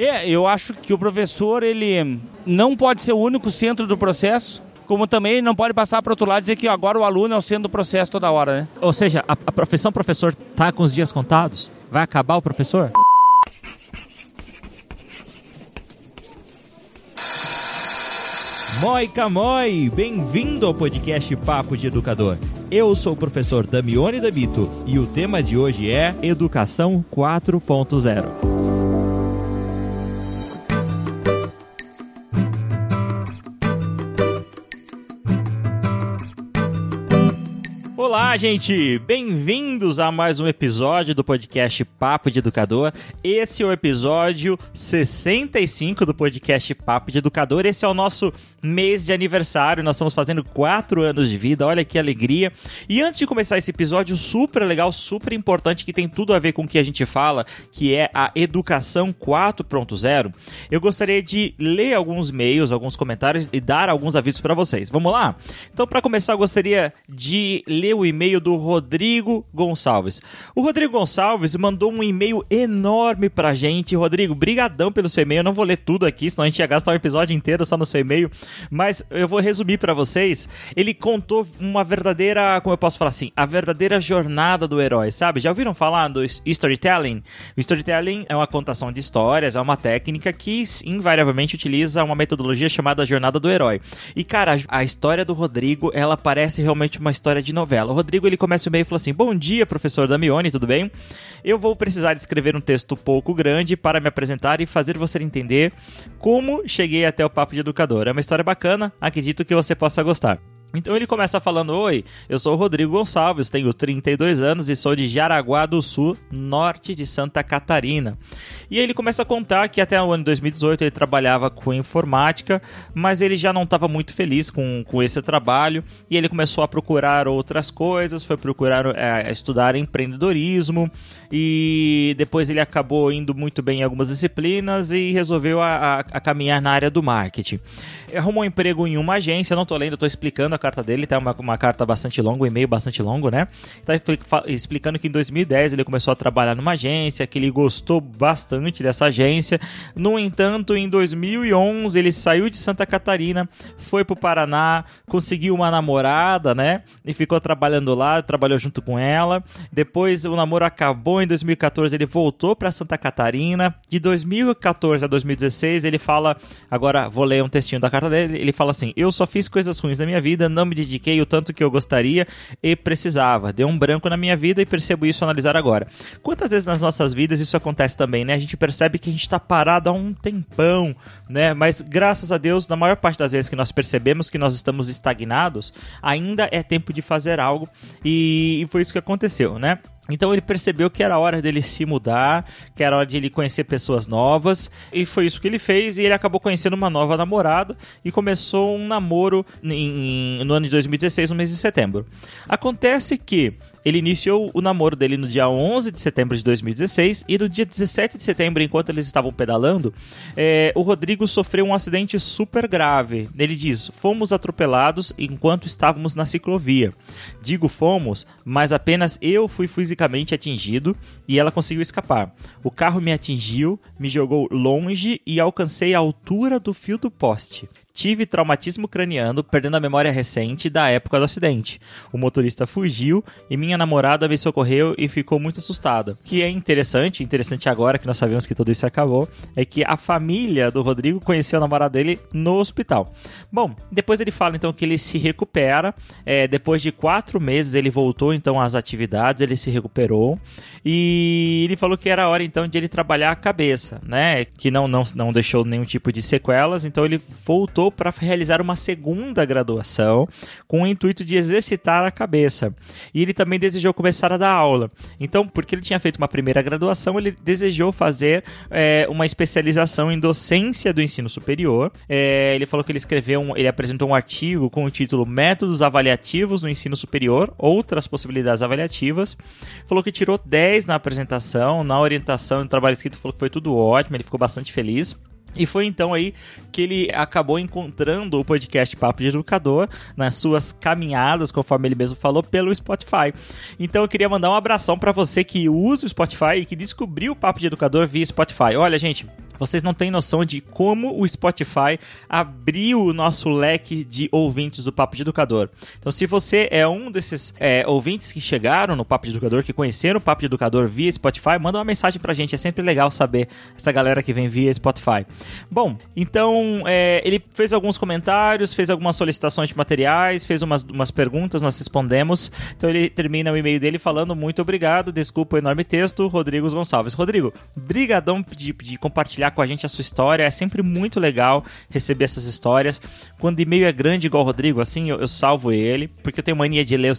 É, eu acho que o professor, ele não pode ser o único centro do processo, como também não pode passar para outro lado e dizer que agora o aluno é o centro do processo toda hora, né? Ou seja, a, a profissão professor tá com os dias contados? Vai acabar o professor? Moi Camoi, bem-vindo ao podcast Papo de Educador. Eu sou o professor Damione Dabito e o tema de hoje é Educação 4.0. Olá, gente! Bem-vindos a mais um episódio do podcast Papo de Educador. Esse é o episódio 65 do podcast Papo de Educador. Esse é o nosso mês de aniversário. Nós estamos fazendo quatro anos de vida. Olha que alegria! E antes de começar esse episódio super legal, super importante, que tem tudo a ver com o que a gente fala, que é a Educação 4.0, eu gostaria de ler alguns e-mails, alguns comentários e dar alguns avisos para vocês. Vamos lá? Então, para começar, eu gostaria de ler o e-mail do Rodrigo Gonçalves. O Rodrigo Gonçalves mandou um e-mail enorme pra gente. Rodrigo, brigadão pelo seu e-mail. Eu não vou ler tudo aqui, senão a gente ia gastar um episódio inteiro só no seu e-mail. Mas eu vou resumir para vocês. Ele contou uma verdadeira, como eu posso falar assim, a verdadeira jornada do herói, sabe? Já ouviram falar do storytelling? O storytelling é uma contação de histórias, é uma técnica que invariavelmente utiliza uma metodologia chamada jornada do herói. E cara, a história do Rodrigo, ela parece realmente uma história de novela. O Rodrigo ele começa o e-mail e fala assim: Bom dia, professor Damione, tudo bem? Eu vou precisar escrever um texto pouco grande para me apresentar e fazer você entender como cheguei até o Papo de Educador. É uma história bacana, acredito que você possa gostar. Então ele começa falando: Oi, eu sou o Rodrigo Gonçalves, tenho 32 anos e sou de Jaraguá do Sul, norte de Santa Catarina. E ele começa a contar que até o ano 2018 ele trabalhava com informática, mas ele já não estava muito feliz com, com esse trabalho e ele começou a procurar outras coisas, foi procurar é, estudar empreendedorismo e depois ele acabou indo muito bem em algumas disciplinas e resolveu a, a, a caminhar na área do marketing. Arrumou um emprego em uma agência, não estou lendo, estou explicando carta dele, tá uma, uma carta bastante longa, um e-mail bastante longo, né? Tá explicando que em 2010 ele começou a trabalhar numa agência, que ele gostou bastante dessa agência. No entanto, em 2011 ele saiu de Santa Catarina, foi pro Paraná, conseguiu uma namorada, né? E ficou trabalhando lá, trabalhou junto com ela. Depois o namoro acabou em 2014, ele voltou para Santa Catarina. De 2014 a 2016 ele fala, agora vou ler um textinho da carta dele, ele fala assim: "Eu só fiz coisas ruins na minha vida, não me dediquei o tanto que eu gostaria e precisava. Deu um branco na minha vida e percebo isso analisar agora. Quantas vezes nas nossas vidas isso acontece também, né? A gente percebe que a gente está parado há um tempão, né? Mas graças a Deus, na maior parte das vezes que nós percebemos que nós estamos estagnados, ainda é tempo de fazer algo e, foi isso que aconteceu, né? Então ele percebeu que era hora dele se mudar, que era hora de ele conhecer pessoas novas, e foi isso que ele fez. E ele acabou conhecendo uma nova namorada e começou um namoro em, no ano de 2016, no mês de setembro. Acontece que ele iniciou o namoro dele no dia 11 de setembro de 2016 e no dia 17 de setembro, enquanto eles estavam pedalando, é, o Rodrigo sofreu um acidente super grave. Ele diz: Fomos atropelados enquanto estávamos na ciclovia. Digo fomos, mas apenas eu fui fisicamente atingido e ela conseguiu escapar. O carro me atingiu, me jogou longe e alcancei a altura do fio do poste. Tive traumatismo craniano, perdendo a memória recente da época do acidente. O motorista fugiu e minha namorada me socorreu e ficou muito assustada. O que é interessante, interessante agora que nós sabemos que tudo isso acabou, é que a família do Rodrigo conheceu a namorada dele no hospital. Bom, depois ele fala então que ele se recupera. É, depois de quatro meses ele voltou então às atividades, ele se recuperou e ele falou que era hora então de ele trabalhar a cabeça, né? Que não, não, não deixou nenhum tipo de sequelas, então ele voltou para realizar uma segunda graduação com o intuito de exercitar a cabeça. E ele também desejou começar a dar aula. Então, porque ele tinha feito uma primeira graduação, ele desejou fazer é, uma especialização em docência do ensino superior. É, ele falou que ele escreveu, um, ele apresentou um artigo com o título Métodos Avaliativos no Ensino Superior, outras possibilidades avaliativas. Falou que tirou 10 na apresentação, na orientação, no trabalho escrito, falou que foi tudo ótimo, ele ficou bastante feliz. E foi então aí que ele acabou encontrando o podcast Papo de Educador nas suas caminhadas, conforme ele mesmo falou, pelo Spotify. Então eu queria mandar um abração para você que usa o Spotify e que descobriu o Papo de Educador via Spotify. Olha, gente, Vocês não têm noção de como o Spotify abriu o nosso leque de ouvintes do Papo de Educador. Então, se você é um desses é, ouvintes que chegaram no Papo de Educador, que conheceram o Papo de Educador via Spotify, manda uma mensagem pra gente. É sempre legal saber essa galera que vem via Spotify. Bom, então é, ele fez alguns comentários, fez algumas solicitações de materiais, fez umas, umas perguntas, nós respondemos. Então ele termina o e-mail dele falando muito obrigado, desculpa o enorme texto, Rodrigo Gonçalves. Rodrigo, brigadão de, de compartilhar com a gente a sua história. É sempre muito legal receber essas histórias. Quando e-mail é grande igual o Rodrigo, assim, eu, eu salvo ele, porque eu tenho mania de ler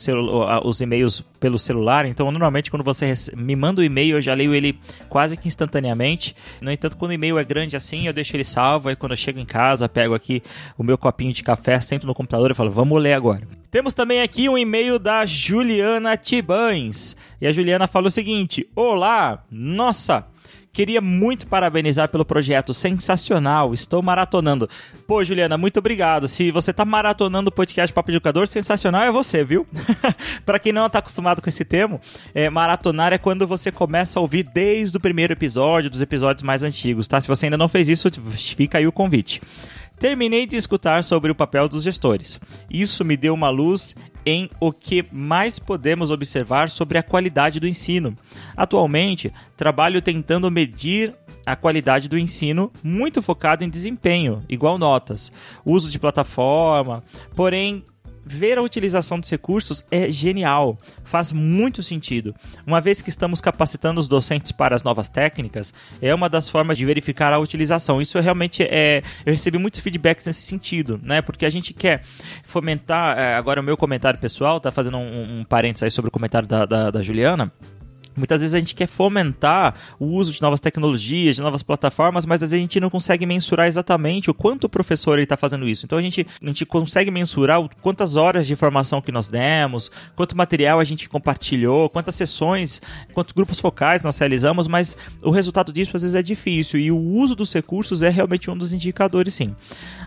os e-mails pelo celular. Então, normalmente, quando você me manda o um e-mail, eu já leio ele quase que instantaneamente. No entanto, quando o e-mail é grande assim, eu deixo ele salvo. Aí, quando eu chego em casa, pego aqui o meu copinho de café, sento no computador e falo, vamos ler agora. Temos também aqui um e-mail da Juliana Tibães. E a Juliana fala o seguinte: Olá, nossa, Queria muito parabenizar pelo projeto, sensacional, estou maratonando. Pô, Juliana, muito obrigado. Se você tá maratonando o podcast Papo Educador, sensacional é você, viu? para quem não tá acostumado com esse termo, é, maratonar é quando você começa a ouvir desde o primeiro episódio, dos episódios mais antigos, tá? Se você ainda não fez isso, fica aí o convite. Terminei de escutar sobre o papel dos gestores. Isso me deu uma luz em o que mais podemos observar sobre a qualidade do ensino. Atualmente, trabalho tentando medir a qualidade do ensino muito focado em desempenho, igual notas, uso de plataforma, porém ver a utilização dos recursos é genial, faz muito sentido. Uma vez que estamos capacitando os docentes para as novas técnicas, é uma das formas de verificar a utilização. Isso realmente é. Eu recebi muitos feedbacks nesse sentido, né? Porque a gente quer fomentar. É, agora, o meu comentário pessoal, tá fazendo um, um parênteses aí sobre o comentário da, da, da Juliana. Muitas vezes a gente quer fomentar o uso de novas tecnologias, de novas plataformas, mas às vezes a gente não consegue mensurar exatamente o quanto o professor está fazendo isso. Então a gente, a gente consegue mensurar quantas horas de informação que nós demos, quanto material a gente compartilhou, quantas sessões, quantos grupos focais nós realizamos, mas o resultado disso às vezes é difícil e o uso dos recursos é realmente um dos indicadores, sim.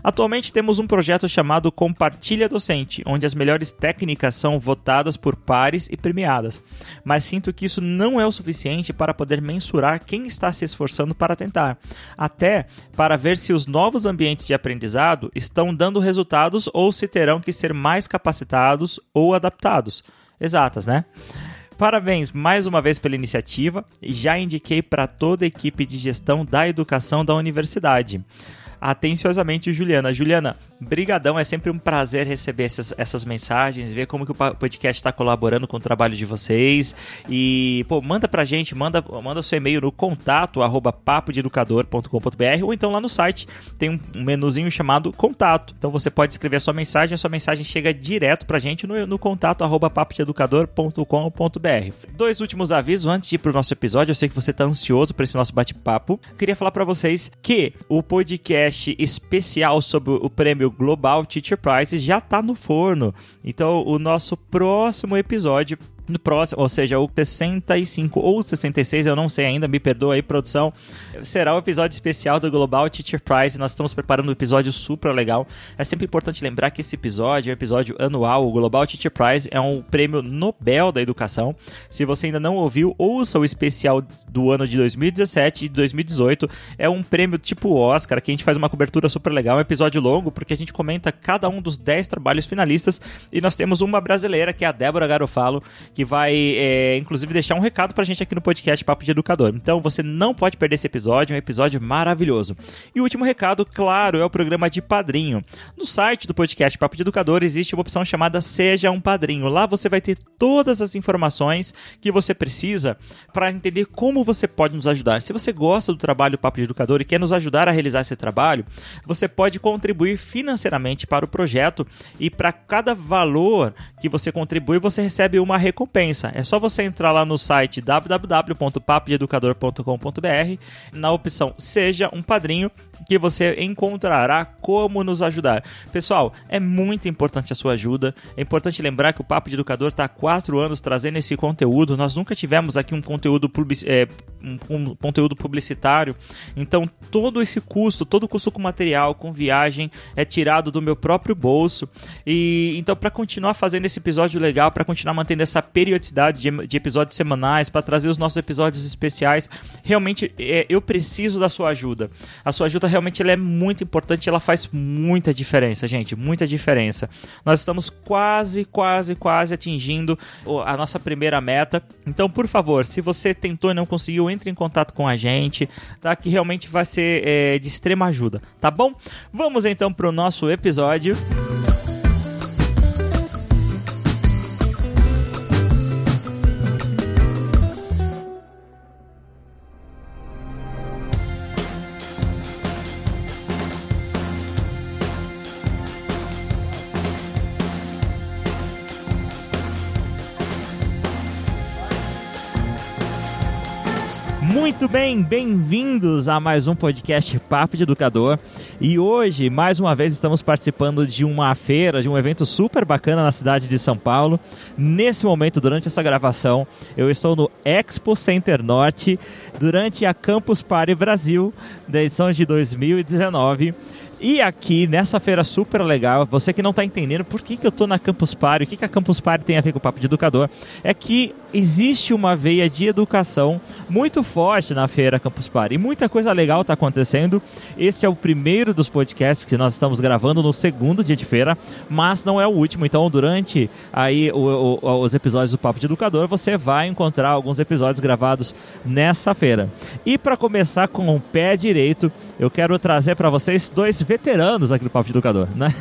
Atualmente temos um projeto chamado Compartilha Docente, onde as melhores técnicas são votadas por pares e premiadas, mas sinto que isso não é o suficiente para poder mensurar quem está se esforçando para tentar, até para ver se os novos ambientes de aprendizado estão dando resultados ou se terão que ser mais capacitados ou adaptados. Exatas, né? Parabéns mais uma vez pela iniciativa e já indiquei para toda a equipe de gestão da educação da universidade. Atenciosamente, Juliana. Juliana, Brigadão, é sempre um prazer receber essas, essas mensagens, ver como que o podcast está colaborando com o trabalho de vocês. E, pô, manda pra gente, manda, manda seu e-mail no contato arroba papodeeducador.com.br ou então lá no site tem um, menuzinho chamado contato. Então você pode escrever a sua mensagem, a sua mensagem chega direto pra gente no, no contato arroba papodeeducador.com.br. Dois últimos avisos antes de ir pro nosso episódio, eu sei que você tá ansioso para esse nosso bate-papo. Queria falar para vocês que o podcast especial sobre o prêmio Global Teacher Prize já está no forno. Então, o nosso próximo episódio no próximo, ou seja, o 65 ou 66, eu não sei ainda, me perdoa aí, produção, será o episódio especial do Global Teacher Prize. Nós estamos preparando um episódio super legal. É sempre importante lembrar que esse episódio é um episódio anual. O Global Teacher Prize é um prêmio Nobel da educação. Se você ainda não ouviu, ouça o especial do ano de 2017 e 2018. É um prêmio tipo Oscar, que a gente faz uma cobertura super legal, um episódio longo, porque a gente comenta cada um dos 10 trabalhos finalistas e nós temos uma brasileira, que é a Débora Garofalo, que vai, é, inclusive, deixar um recado pra gente aqui no podcast Papo de Educador. Então você não pode perder esse episódio, é um episódio maravilhoso. E o último recado, claro, é o programa de padrinho. No site do podcast Papo de Educador existe uma opção chamada Seja um Padrinho. Lá você vai ter todas as informações que você precisa para entender como você pode nos ajudar. Se você gosta do trabalho Papo de Educador e quer nos ajudar a realizar esse trabalho, você pode contribuir financeiramente para o projeto e para cada valor que você contribui, você recebe uma recompensa recompensa. É só você entrar lá no site www.papodeeducador.com.br na opção Seja um Padrinho que você encontrará como nos ajudar. Pessoal, é muito importante a sua ajuda. É importante lembrar que o Papo de Educador está há quatro anos trazendo esse conteúdo. Nós nunca tivemos aqui um conteúdo, é, um conteúdo publicitário. Então, todo esse custo, todo o custo com material, com viagem, é tirado do meu próprio bolso. E então, para continuar fazendo esse episódio legal, para continuar mantendo essa periodicidade de, de episódios semanais, para trazer os nossos episódios especiais. Realmente, é, eu preciso da sua ajuda. A sua ajuda realmente ela é muito importante, ela faz muita diferença, gente, muita diferença. Nós estamos quase, quase, quase atingindo a nossa primeira meta. Então, por favor, se você tentou e não conseguiu, entre em contato com a gente, tá? Que realmente vai ser é, de extrema ajuda, tá bom? Vamos então para o nosso episódio. Muito bem, bem-vindos a mais um podcast Papo de Educador. E hoje, mais uma vez, estamos participando de uma feira, de um evento super bacana na cidade de São Paulo. Nesse momento, durante essa gravação, eu estou no Expo Center Norte, durante a Campus Party Brasil, da edição de 2019. E aqui, nessa feira super legal, você que não está entendendo por que, que eu estou na Campus Party, o que, que a Campus Party tem a ver com o Papo de Educador, é que existe uma veia de educação muito forte na feira Campus Party. E muita coisa legal está acontecendo. Esse é o primeiro dos podcasts que nós estamos gravando no segundo dia de feira, mas não é o último. Então, durante aí o, o, os episódios do Papo de Educador, você vai encontrar alguns episódios gravados nessa feira. E para começar com o pé direito, eu quero trazer para vocês dois veteranos aqui do Papo de Educador, né?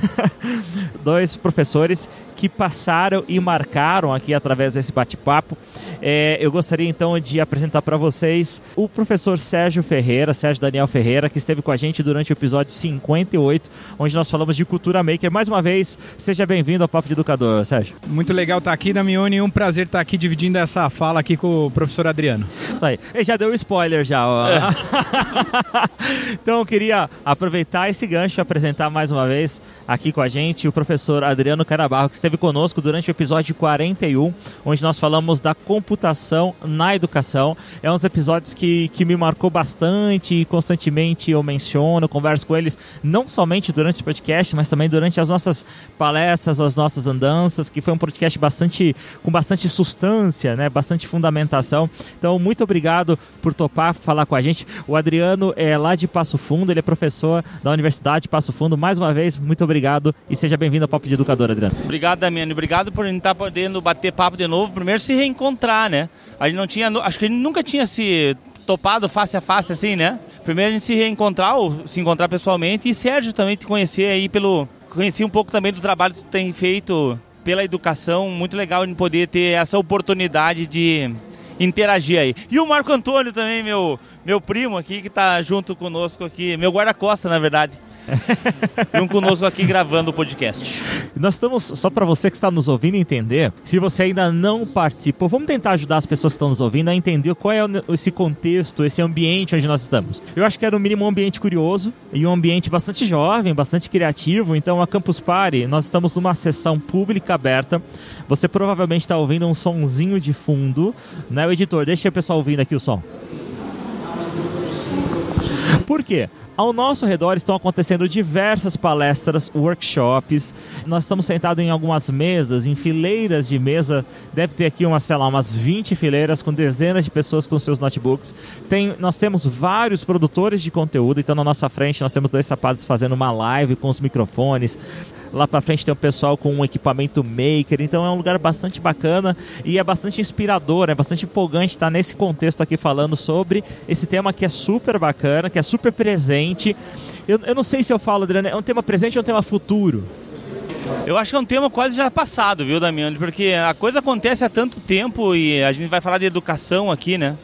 dois professores que passaram e marcaram aqui através desse bate-papo. É, eu gostaria então de apresentar para vocês o professor Sérgio Ferreira, Sérgio Daniel Ferreira, que esteve com a gente durante o episódio 58, onde nós falamos de cultura maker. Mais uma vez, seja bem-vindo ao Papo de Educador, Sérgio. Muito legal estar aqui, Damione, um prazer estar aqui dividindo essa fala aqui com o professor Adriano. Isso aí. Ele já deu um spoiler já. É. então eu queria aproveitar esse gancho e apresentar mais uma vez aqui com a gente o professor Adriano Carabarro, que esteve conosco durante o episódio 41, onde nós falamos da computação na educação. É um dos episódios que, que me marcou bastante e constantemente eu menciono, converso com eles, não somente durante o podcast, mas também durante as nossas palestras, as nossas andanças, que foi um podcast bastante com bastante substância, né? bastante fundamentação. Então, muito obrigado por topar falar com a gente. O Adriano é lá de Passo Fundo, ele é professor da Universidade de Passo Fundo. Mais uma vez, muito obrigado e seja bem-vindo ao Papo de Educador, Adriano. Obrigado, Damiano. Obrigado por estar podendo bater papo de novo. Primeiro, se reencontrar, né? A gente não tinha, acho que a gente nunca tinha se topado face a face assim, né? Primeiro a gente se reencontrar ou se encontrar pessoalmente e Sérgio também te conhecer aí pelo conheci um pouco também do trabalho que tu tem feito pela educação, muito legal de poder ter essa oportunidade de interagir aí. E o Marco Antônio também, meu meu primo aqui que está junto conosco aqui, meu guarda-costa, na verdade. Um conosco aqui gravando o podcast. Nós estamos, só para você que está nos ouvindo entender, se você ainda não participou, vamos tentar ajudar as pessoas que estão nos ouvindo a entender qual é esse contexto, esse ambiente onde nós estamos. Eu acho que é no mínimo um ambiente curioso e um ambiente bastante jovem, bastante criativo. Então, a Campus Party, nós estamos numa sessão pública aberta. Você provavelmente está ouvindo um sonzinho de fundo, né? O editor, deixa o pessoal ouvindo aqui o som. Por quê? Ao nosso redor estão acontecendo diversas palestras, workshops. Nós estamos sentados em algumas mesas, em fileiras de mesa. Deve ter aqui uma, sei lá, umas 20 fileiras com dezenas de pessoas com seus notebooks. Tem, nós temos vários produtores de conteúdo. Então, na nossa frente, nós temos dois rapazes fazendo uma live com os microfones. Lá para frente tem o pessoal com um equipamento maker, então é um lugar bastante bacana e é bastante inspirador, é bastante empolgante estar nesse contexto aqui falando sobre esse tema que é super bacana, que é super presente. Eu, eu não sei se eu falo, Adriano, é um tema presente ou um tema futuro? Eu acho que é um tema quase já passado, viu, Damiano? Porque a coisa acontece há tanto tempo e a gente vai falar de educação aqui, né?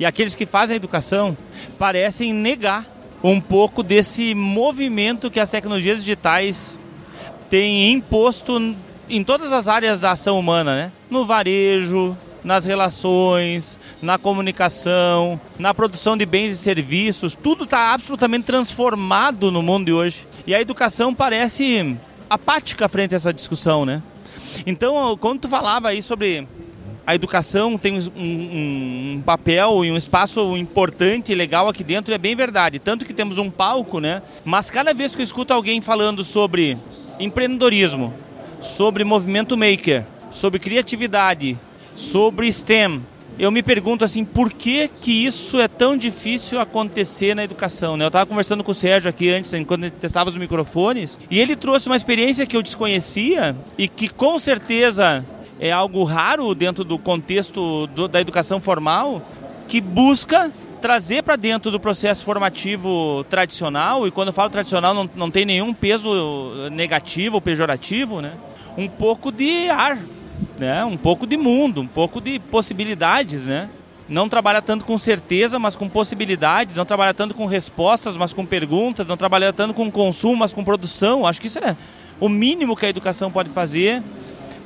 E aqueles que fazem a educação parecem negar um pouco desse movimento que as tecnologias digitais tem imposto em todas as áreas da ação humana, né? No varejo, nas relações, na comunicação, na produção de bens e serviços, tudo está absolutamente transformado no mundo de hoje. E a educação parece apática frente a essa discussão, né? Então, quando tu falava aí sobre a educação tem um, um, um, papel e um espaço importante e legal aqui dentro, é bem verdade. Tanto que temos um palco, né? Mas cada vez que eu escuto alguém falando sobre empreendedorismo, sobre movimento maker, sobre criatividade sobre STEM. Eu me pergunto assim, por que que isso é tão difícil acontecer na educação? Né? Eu estava conversando com o Sérgio aqui antes, quando testava os microfones, e ele trouxe uma experiência que eu desconhecia e que com certeza é algo raro dentro do contexto do, da educação formal, que busca trazer para dentro do processo formativo tradicional, e quando eu falo tradicional não, não tem nenhum peso negativo ou pejorativo, né? um pouco de ar, né? um pouco de mundo, um pouco de possibilidades. Né? Não trabalha tanto com certeza, mas com possibilidades, não trabalha tanto com respostas, mas com perguntas, não trabalha tanto com consumo, mas com produção. Acho que isso é o mínimo que a educação pode fazer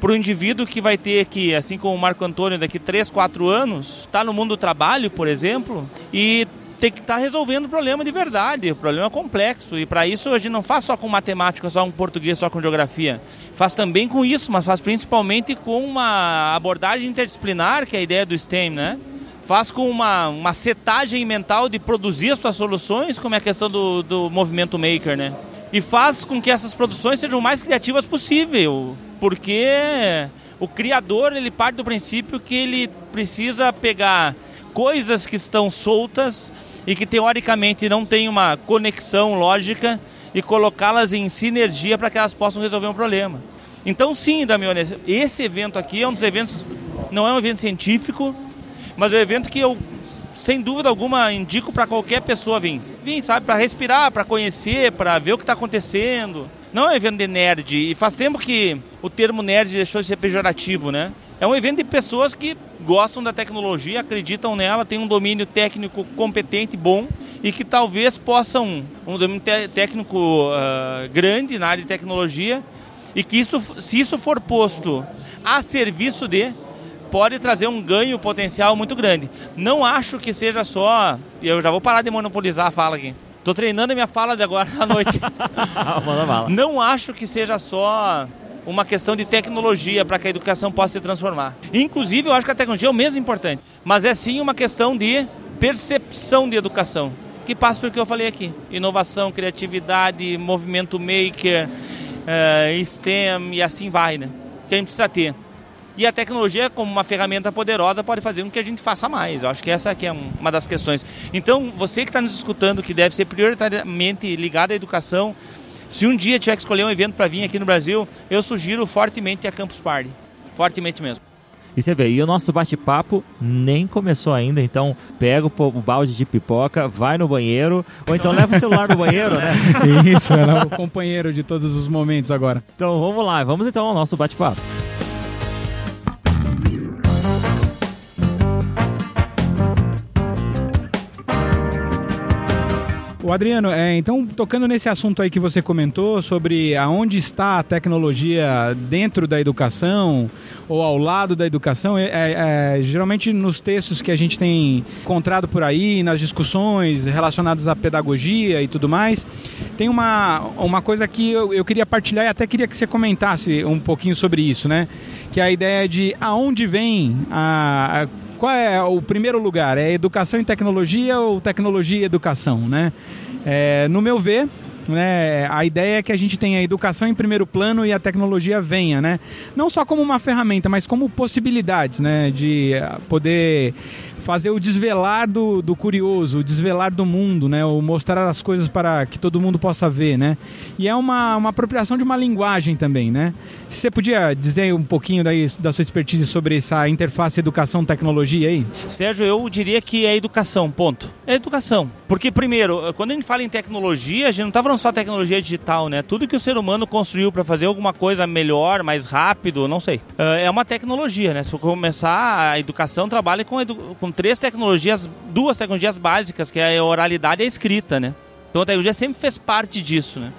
para o indivíduo que vai ter que, assim como o Marco Antônio, daqui 3, 4 anos, está no mundo do trabalho, por exemplo, e tem que estar tá resolvendo o problema de verdade, o problema é complexo. E para isso a gente não faz só com matemática, só com português, só com geografia. Faz também com isso, mas faz principalmente com uma abordagem interdisciplinar, que é a ideia do STEM, né? Faz com uma, uma setagem mental de produzir as suas soluções, como é a questão do, do movimento maker, né? E faz com que essas produções sejam o mais criativas possível porque o criador ele parte do princípio que ele precisa pegar coisas que estão soltas e que teoricamente não têm uma conexão lógica e colocá-las em sinergia para que elas possam resolver um problema. Então sim, Damione, esse evento aqui é um dos eventos, não é um evento científico, mas é um evento que eu, sem dúvida alguma, indico para qualquer pessoa vir. Vir, sabe, para respirar, para conhecer, para ver o que está acontecendo não é um evento de nerd. E faz tempo que o termo nerd deixou de ser pejorativo, né? É um evento de pessoas que gostam da tecnologia, acreditam nela, têm um domínio técnico competente, bom e que talvez possam, um domínio técnico uh, grande na área de tecnologia e que isso, se isso for posto a serviço de, pode trazer um ganho potencial muito grande. Não acho que seja só, e eu já vou parar de monopolizar a fala aqui. Tô treinando a minha fala de agora à noite. Não acho que seja só uma questão de tecnologia para que a educação possa se transformar. Inclusive, eu acho que a tecnologia é o mesmo importante, mas é sim uma questão de percepção de educação, que passa pelo que eu falei aqui: inovação, criatividade, movimento maker, uh, STEM e assim vai, né? Que a gente precisa ter. E a tecnologia, como uma ferramenta poderosa, pode fazer com que a gente faça mais. Eu acho que essa aqui é uma das questões. Então, você que está nos escutando, que deve ser prioritariamente ligado à educação, se um dia tiver que escolher um evento para vir aqui no Brasil, eu sugiro fortemente a Campus Party. Fortemente mesmo. E você vê, e o nosso bate-papo nem começou ainda, então pega o, o, balde de pipoca, vai no banheiro, ou então leva o celular no banheiro, né? Isso, é o companheiro de todos os momentos agora. Então vamos lá, vamos então ao nosso bate-papo. Adriano, é, então, tocando nesse assunto aí que você comentou sobre aonde está a tecnologia dentro da educação ou ao lado da educação, é, é, é, geralmente nos textos que a gente tem encontrado por aí, nas discussões relacionadas à pedagogia e tudo mais, tem uma, uma coisa que eu, eu queria partilhar e até queria que você comentasse um pouquinho sobre isso, né? Que é a ideia de aonde vem a, a qual é o primeiro lugar? É educação e tecnologia ou tecnologia e educação, né? É, no meu ver, né, a ideia é que a gente tenha a educação em primeiro plano e a tecnologia venha, né? Não só como uma ferramenta, mas como possibilidades, né? De poder fazer o desvelar do, do curioso, o desvelar do mundo, né? O mostrar as coisas para que todo mundo possa ver, né? E é uma, uma apropriação de uma linguagem também, né? Você podia dizer um pouquinho daí, da sua expertise sobre essa interface educação-tecnologia aí? Sérgio, eu diria que é educação, ponto. É educação. Porque, primeiro, quando a gente fala em tecnologia, a gente não está falando só tecnologia digital, né? Tudo que o ser humano construiu para fazer alguma coisa melhor, mais rápido, não sei. É uma tecnologia, né? Se for começar, a educação trabalha com, edu com três tecnologias, duas tecnologias básicas, que é a oralidade e a escrita, né? Então a tecnologia sempre fez parte disso, né?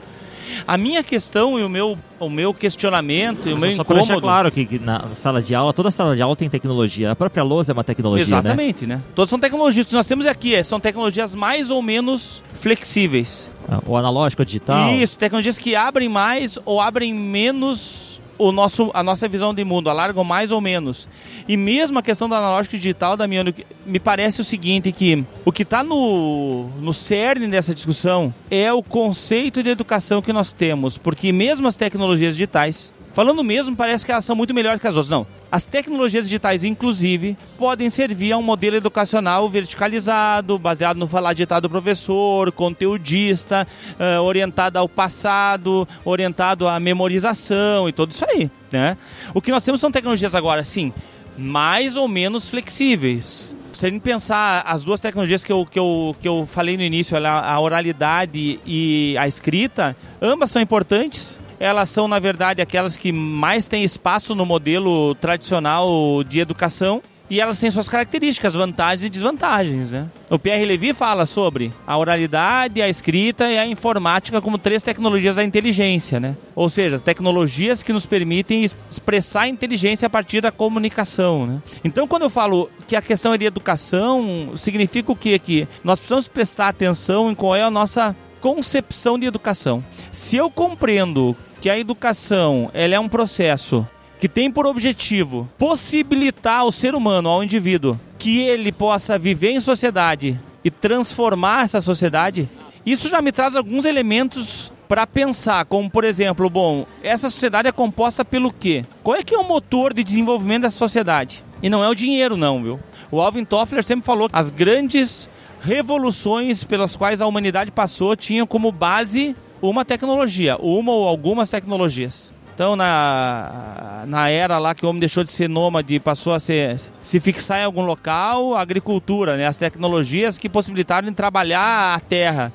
A minha questão e o meu, o meu questionamento e o meu só incômodo... Só claro que, que, na sala de aula, toda sala de aula tem tecnologia. A própria lousa é uma tecnologia, né? Exatamente, né? né? Todas são tecnologias. O que nós temos aqui é, são tecnologias mais ou menos flexíveis. Ah, o analógico, o digital. Isso, tecnologias que abrem mais ou abrem menos o nosso, a nossa visão de mundo, alargam mais ou menos. E mesmo a questão do analógico digital, Damiano, me parece o seguinte, que o que está no, no cerne dessa discussão é o conceito de educação que nós temos, porque mesmo as tecnologias digitais, Falando mesmo, parece que elas são muito melhores que as outras. Não. As tecnologias digitais, inclusive, podem servir a um modelo educacional verticalizado, baseado no falar ditado do professor, conteudista, uh, orientado ao passado, orientado à memorização e tudo isso aí. Né? O que nós temos são tecnologias agora, sim, mais ou menos flexíveis. Se a gente pensar as duas tecnologias que eu, que eu, que eu falei no início, a oralidade e a escrita, ambas são importantes, elas são, na verdade, aquelas que mais têm espaço no modelo tradicional de educação e elas têm suas características, vantagens e desvantagens. Né? O Pierre Levy fala sobre a oralidade, a escrita e a informática como três tecnologias da inteligência, né? ou seja, tecnologias que nos permitem expressar a inteligência a partir da comunicação. Né? Então, quando eu falo que a questão é de educação, significa o quê? Que nós precisamos prestar atenção em qual é a nossa concepção de educação. Se eu compreendo que a educação ela é um processo que tem por objetivo possibilitar ao ser humano, ao indivíduo, que ele possa viver em sociedade e transformar essa sociedade, isso já me traz alguns elementos para pensar, como por exemplo, bom, essa sociedade é composta pelo quê? Qual é que é o motor de desenvolvimento dessa sociedade? E não é o dinheiro não, viu? O Alvin Toffler sempre falou que as grandes revoluções pelas quais a humanidade passou tinham como base uma tecnologia, uma ou algumas tecnologias. Então, na, na era lá que o homem deixou de ser nômade e passou a ser, se fixar em algum local, a agricultura, né? as tecnologias que possibilitaram trabalhar a terra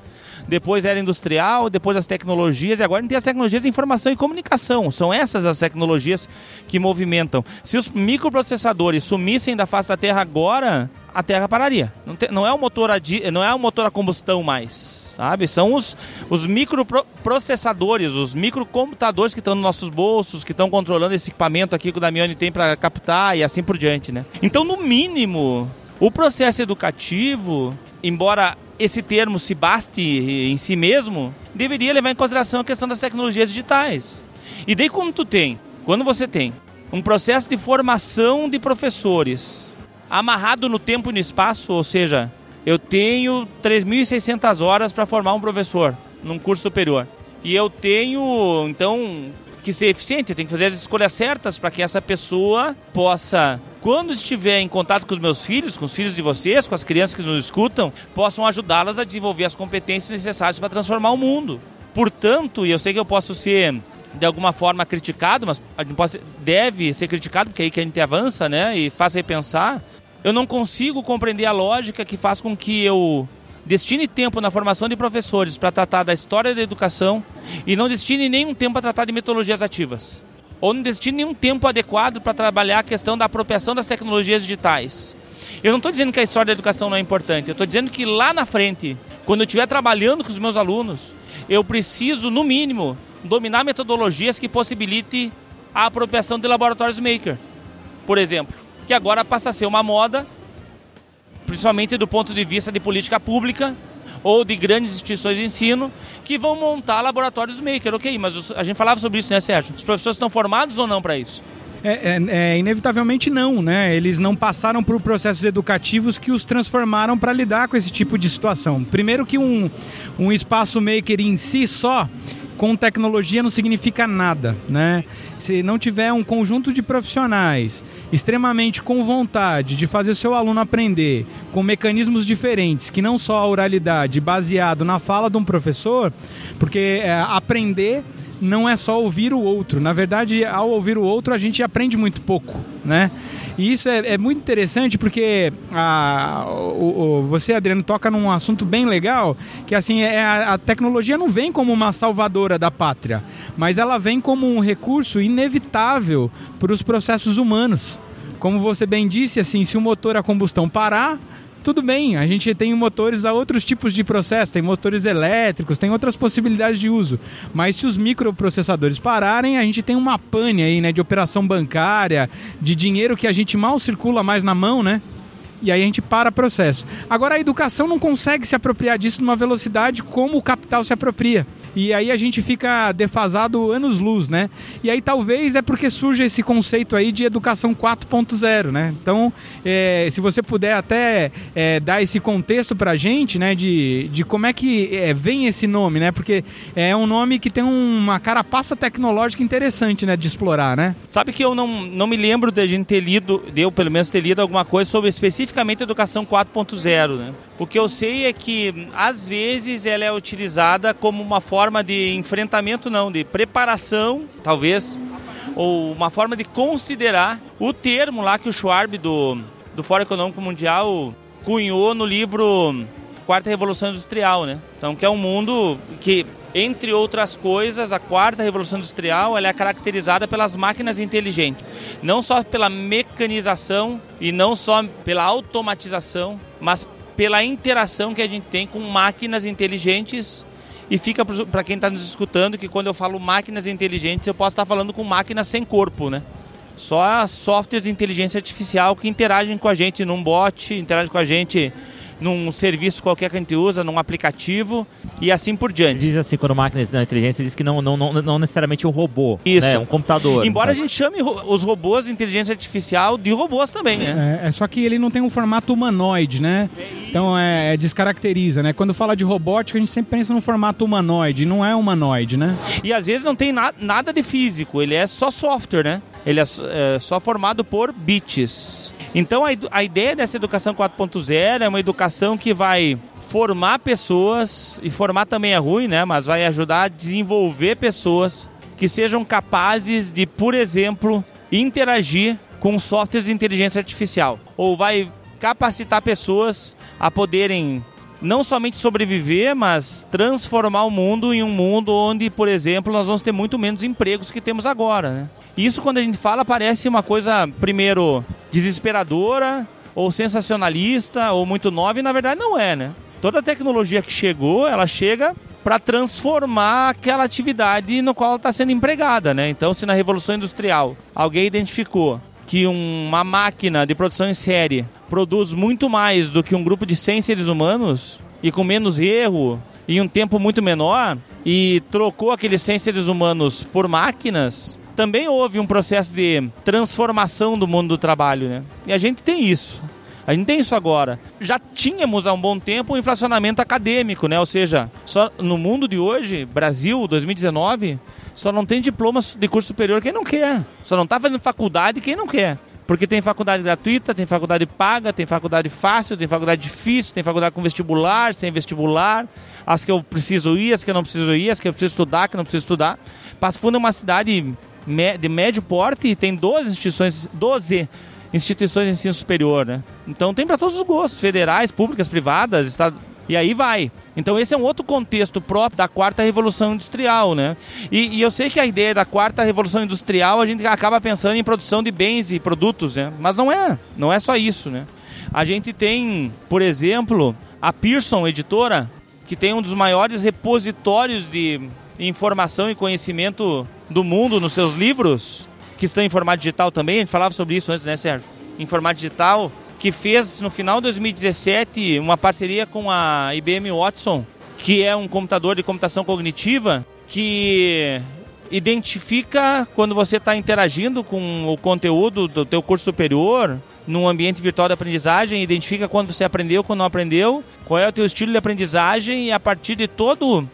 depois era industrial, depois as tecnologias, e agora a gente tem as tecnologias de informação e comunicação. São essas as tecnologias que movimentam. Se os microprocessadores sumissem da face da Terra agora, a Terra pararia. Não, tem, não é o motor a, não é o motor a combustão mais sabe? São os, os microprocessadores, os microcomputadores que estão nos nossos bolsos, que estão controlando esse equipamento aqui que o Damiani tem para captar e assim por diante, né? Então, no mínimo, o processo educativo, embora esse termo se baste em si mesmo, deveria levar em consideração a questão das tecnologias digitais. E daí quando tu tem, quando você tem um processo de formação de professores amarrado no tempo e no espaço, ou seja, eu tenho 3.600 horas para formar um professor num curso superior. E eu tenho, então, que ser eficiente, eu tenho que fazer as escolhas certas para que essa pessoa possa quando estiver em contato com os meus filhos, com os filhos de vocês, com as crianças que nos escutam, possam ajudá-las a desenvolver as competências necessárias para transformar o mundo. Portanto, e eu sei que eu posso ser de alguma forma criticado, mas a gente deve ser criticado, porque é aí que a gente avança, né? E faz repensar. Eu não consigo compreender a lógica que faz com que eu destine tempo na formação de professores para tratar da história da educação e não destine nenhum tempo para tratar de metodologias ativas. Ou não destine nenhum tempo adequado para trabalhar a questão da apropriação das tecnologias digitais. Eu não estou dizendo que a história da educação não é importante, eu estou dizendo que lá na frente, quando eu estiver trabalhando com os meus alunos, eu preciso, no mínimo, dominar metodologias que possibilite a apropriação de laboratórios maker, por exemplo, que agora passa a ser uma moda, principalmente do ponto de vista de política pública, ou de grandes instituições de ensino que vão montar laboratórios maker. Ok, mas a gente falava sobre isso, né, Sérgio? Os professores estão formados ou não para isso? É, é, é, inevitavelmente não, né? Eles não passaram por processos educativos que os transformaram para lidar com esse tipo de situação. Primeiro que um, um espaço maker em si só, com tecnologia não significa nada, né? Se não tiver um conjunto de profissionais extremamente com vontade de fazer o seu aluno aprender com mecanismos diferentes, que não só a oralidade, baseado na fala de um professor, porque é, aprender não é só ouvir o outro. Na verdade, ao ouvir o outro, a gente aprende muito pouco, né? E isso é, é muito interessante porque a, o, o, você, Adriano, toca num assunto bem legal, que assim, é, a, a tecnologia não vem como uma salvadora da pátria, mas ela vem como um recurso inevitável para os processos humanos. Como você bem disse, assim, se o motor a combustão parar, tudo bem, a gente tem motores a outros tipos de processo, tem motores elétricos, tem outras possibilidades de uso. Mas se os microprocessadores pararem, a gente tem uma pane aí, né, de operação bancária, de dinheiro que a gente mal circula mais na mão, né? E aí a gente para o processo. Agora a educação não consegue se apropriar disso numa velocidade como o capital se apropria. E aí a gente fica defasado anos-luz, né? E aí talvez é porque surge esse conceito aí de educação 4.0, né? Então, é, se você puder até é, dar esse contexto pra gente, né, de, de como é que é, vem esse nome, né? Porque é um nome que tem uma carapaça tecnológica interessante, né, de explorar, né? Sabe que eu não, não me lembro de a gente ter lido, de eu pelo menos ter lido alguma coisa sobre especificamente educação 4.0, né? O que eu sei é que às vezes ela é utilizada como uma forma de enfrentamento, não, de preparação, talvez, ou uma forma de considerar o termo lá que o Schwab do, do Fórum Econômico Mundial cunhou no livro Quarta Revolução Industrial, né? Então, que é um mundo que, entre outras coisas, a Quarta Revolução Industrial ela é caracterizada pelas máquinas inteligentes. Não só pela mecanização e não só pela automatização, mas pela interação que a gente tem com máquinas inteligentes e fica para quem está nos escutando que quando eu falo máquinas inteligentes, eu posso estar falando com máquinas sem corpo, né? Só softwares de inteligência artificial que interagem com a gente num bot, interagem com a gente num serviço qualquer que a gente usa, num aplicativo e assim por diante. Diz assim, quando máquinas da inteligência diz que não, não, não, não necessariamente um robô, Isso. Né? um computador. Embora a gente chame os robôs de inteligência artificial de robôs também, né? É, é só que ele não tem um formato humanoide, né? Então é, é, descaracteriza, né? Quando fala de robótica, a gente sempre pensa no formato humanoide, não é humanoide, né? E às vezes não tem na, nada de físico, ele é só software, né? Ele é, é só formado por bits. Então a, a ideia dessa educação 4.0 é uma educação que vai formar pessoas, e formar também é ruim, né? Mas vai ajudar a desenvolver pessoas que sejam capazes de, por exemplo, interagir com softwares de inteligência artificial. Ou vai capacitar pessoas a poderem não somente sobreviver, mas transformar o mundo em um mundo onde, por exemplo, nós vamos ter muito menos empregos que temos agora, né? Isso, quando a gente fala, parece uma coisa, primeiro, desesperadora, ou sensacionalista, ou muito nova, e na verdade não é, né? Toda tecnologia que chegou, ela chega para transformar aquela atividade no qual está sendo empregada, né? Então, se na Revolução Industrial alguém identificou que uma máquina de produção em série produz muito mais do que um grupo de 100 seres humanos e com menos erro e um tempo muito menor e trocou aqueles 100 seres humanos por máquinas, também houve um processo de transformação do mundo do trabalho, né? E a gente tem isso. A gente tem isso agora. Já tínhamos há um bom tempo um inflacionamento acadêmico, né? Ou seja, só no mundo de hoje, Brasil 2019, só não tem diploma de curso superior quem não quer. Só não está fazendo faculdade quem não quer. Porque tem faculdade gratuita, tem faculdade paga, tem faculdade fácil, tem faculdade difícil, tem faculdade com vestibular, sem vestibular, as que eu preciso ir, as que eu não preciso ir, as que eu preciso estudar, que eu não preciso estudar. Passo Fundo é uma cidade de médio porte e tem 12 instituições, 12 instituições de ensino superior, né? Então tem para todos os gostos, federais, públicas, privadas, estado, e aí vai. Então esse é um outro contexto próprio da quarta revolução industrial, né? E, e, eu sei que a ideia da quarta revolução industrial a gente acaba pensando em produção de bens e produtos, né? Mas não é, não é só isso, né? A gente tem, por exemplo, a Pearson Editora, que tem um dos maiores repositórios de informação e conhecimento do mundo nos seus livros, que estão em formato digital também. A gente falava sobre isso antes, né, Sérgio? Em formato digital, que fez no final de 2017 uma parceria com a IBM Watson, que é um computador de computação cognitiva que identifica quando você está interagindo com o conteúdo do teu curso superior num ambiente virtual de aprendizagem, identifica quando você aprendeu, quando não aprendeu, qual é o teu estilo de aprendizagem e a partir de todo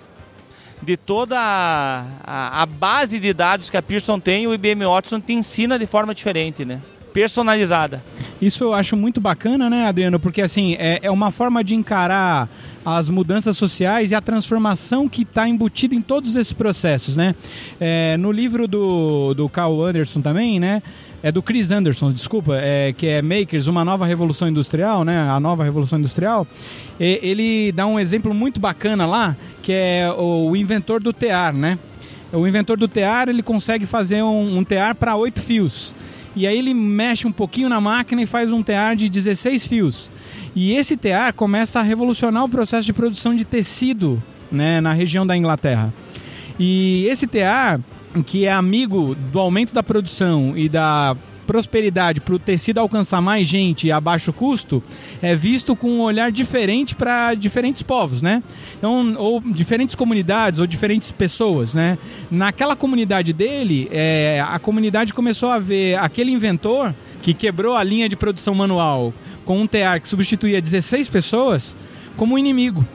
de toda a, a, a, base de dados que a Pearson tem, o IBM Watson te ensina de forma diferente, né? Personalizada. Isso eu acho muito bacana, né, Adriano? Porque assim, é, é uma forma de encarar as mudanças sociais e a transformação que está embutida em todos esses processos, né? É, no livro do, do Carl Anderson também, né? É do Chris Anderson, desculpa, é, que é Makers, uma nova revolução industrial, né? A nova revolução industrial. E, ele dá um exemplo muito bacana lá, que é o, inventor do tear, né? O inventor do tear, ele consegue fazer um, um tear para oito fios. E aí ele mexe um pouquinho na máquina e faz um tear de 16 fios. E esse tear começa a revolucionar o processo de produção de tecido né, na região da Inglaterra. E esse tear que é amigo do aumento da produção e da prosperidade para o tecido alcançar mais gente a baixo custo é visto com um olhar diferente para diferentes povos, né? Então, ou diferentes comunidades ou diferentes pessoas, né? Naquela comunidade dele, é, a comunidade começou a ver aquele inventor que quebrou a linha de produção manual com um tear que substituía 16 pessoas como um inimigo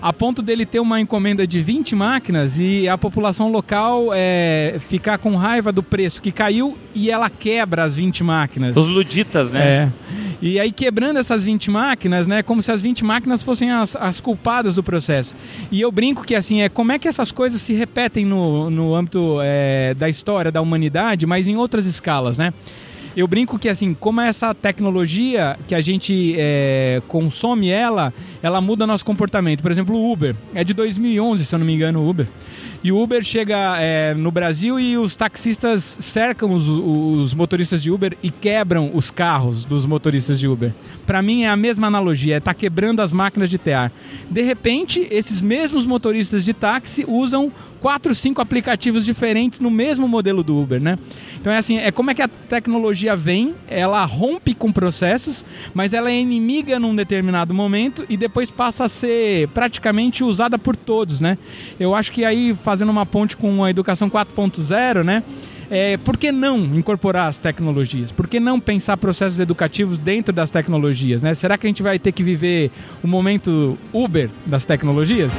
a ponto dele ter uma encomenda de 20 máquinas e a população local é, ficar com raiva do preço que caiu e ela quebra as 20 máquinas. Os luditas, né? É. E aí quebrando essas 20 máquinas, né, como se as 20 máquinas fossem as, as culpadas do processo. E eu brinco que assim, é como é que essas coisas se repetem no, no âmbito é, da história da humanidade, mas em outras escalas, né? Eu brinco que assim, como essa tecnologia que a gente é, consome ela, ela muda nosso comportamento. Por exemplo, o Uber é de 2011, se eu não me engano, o Uber. E o Uber chega é, no Brasil e os taxistas cercam os, os, motoristas de Uber e quebram os carros dos motoristas de Uber. Para mim é a mesma analogia, é tá quebrando as máquinas de tear. De repente, esses mesmos motoristas de táxi usam quatro, cinco aplicativos diferentes no mesmo modelo do Uber, né? Então é assim, é como é que a tecnologia vem, ela rompe com processos, mas ela é inimiga num determinado momento e depois passa a ser praticamente usada por todos, né? Eu acho que aí fazendo uma ponte com a educação 4.0, né? É, por que não incorporar as tecnologias? Por que não pensar processos educativos dentro das tecnologias? Né? Será que a gente vai ter que viver o momento Uber das tecnologias?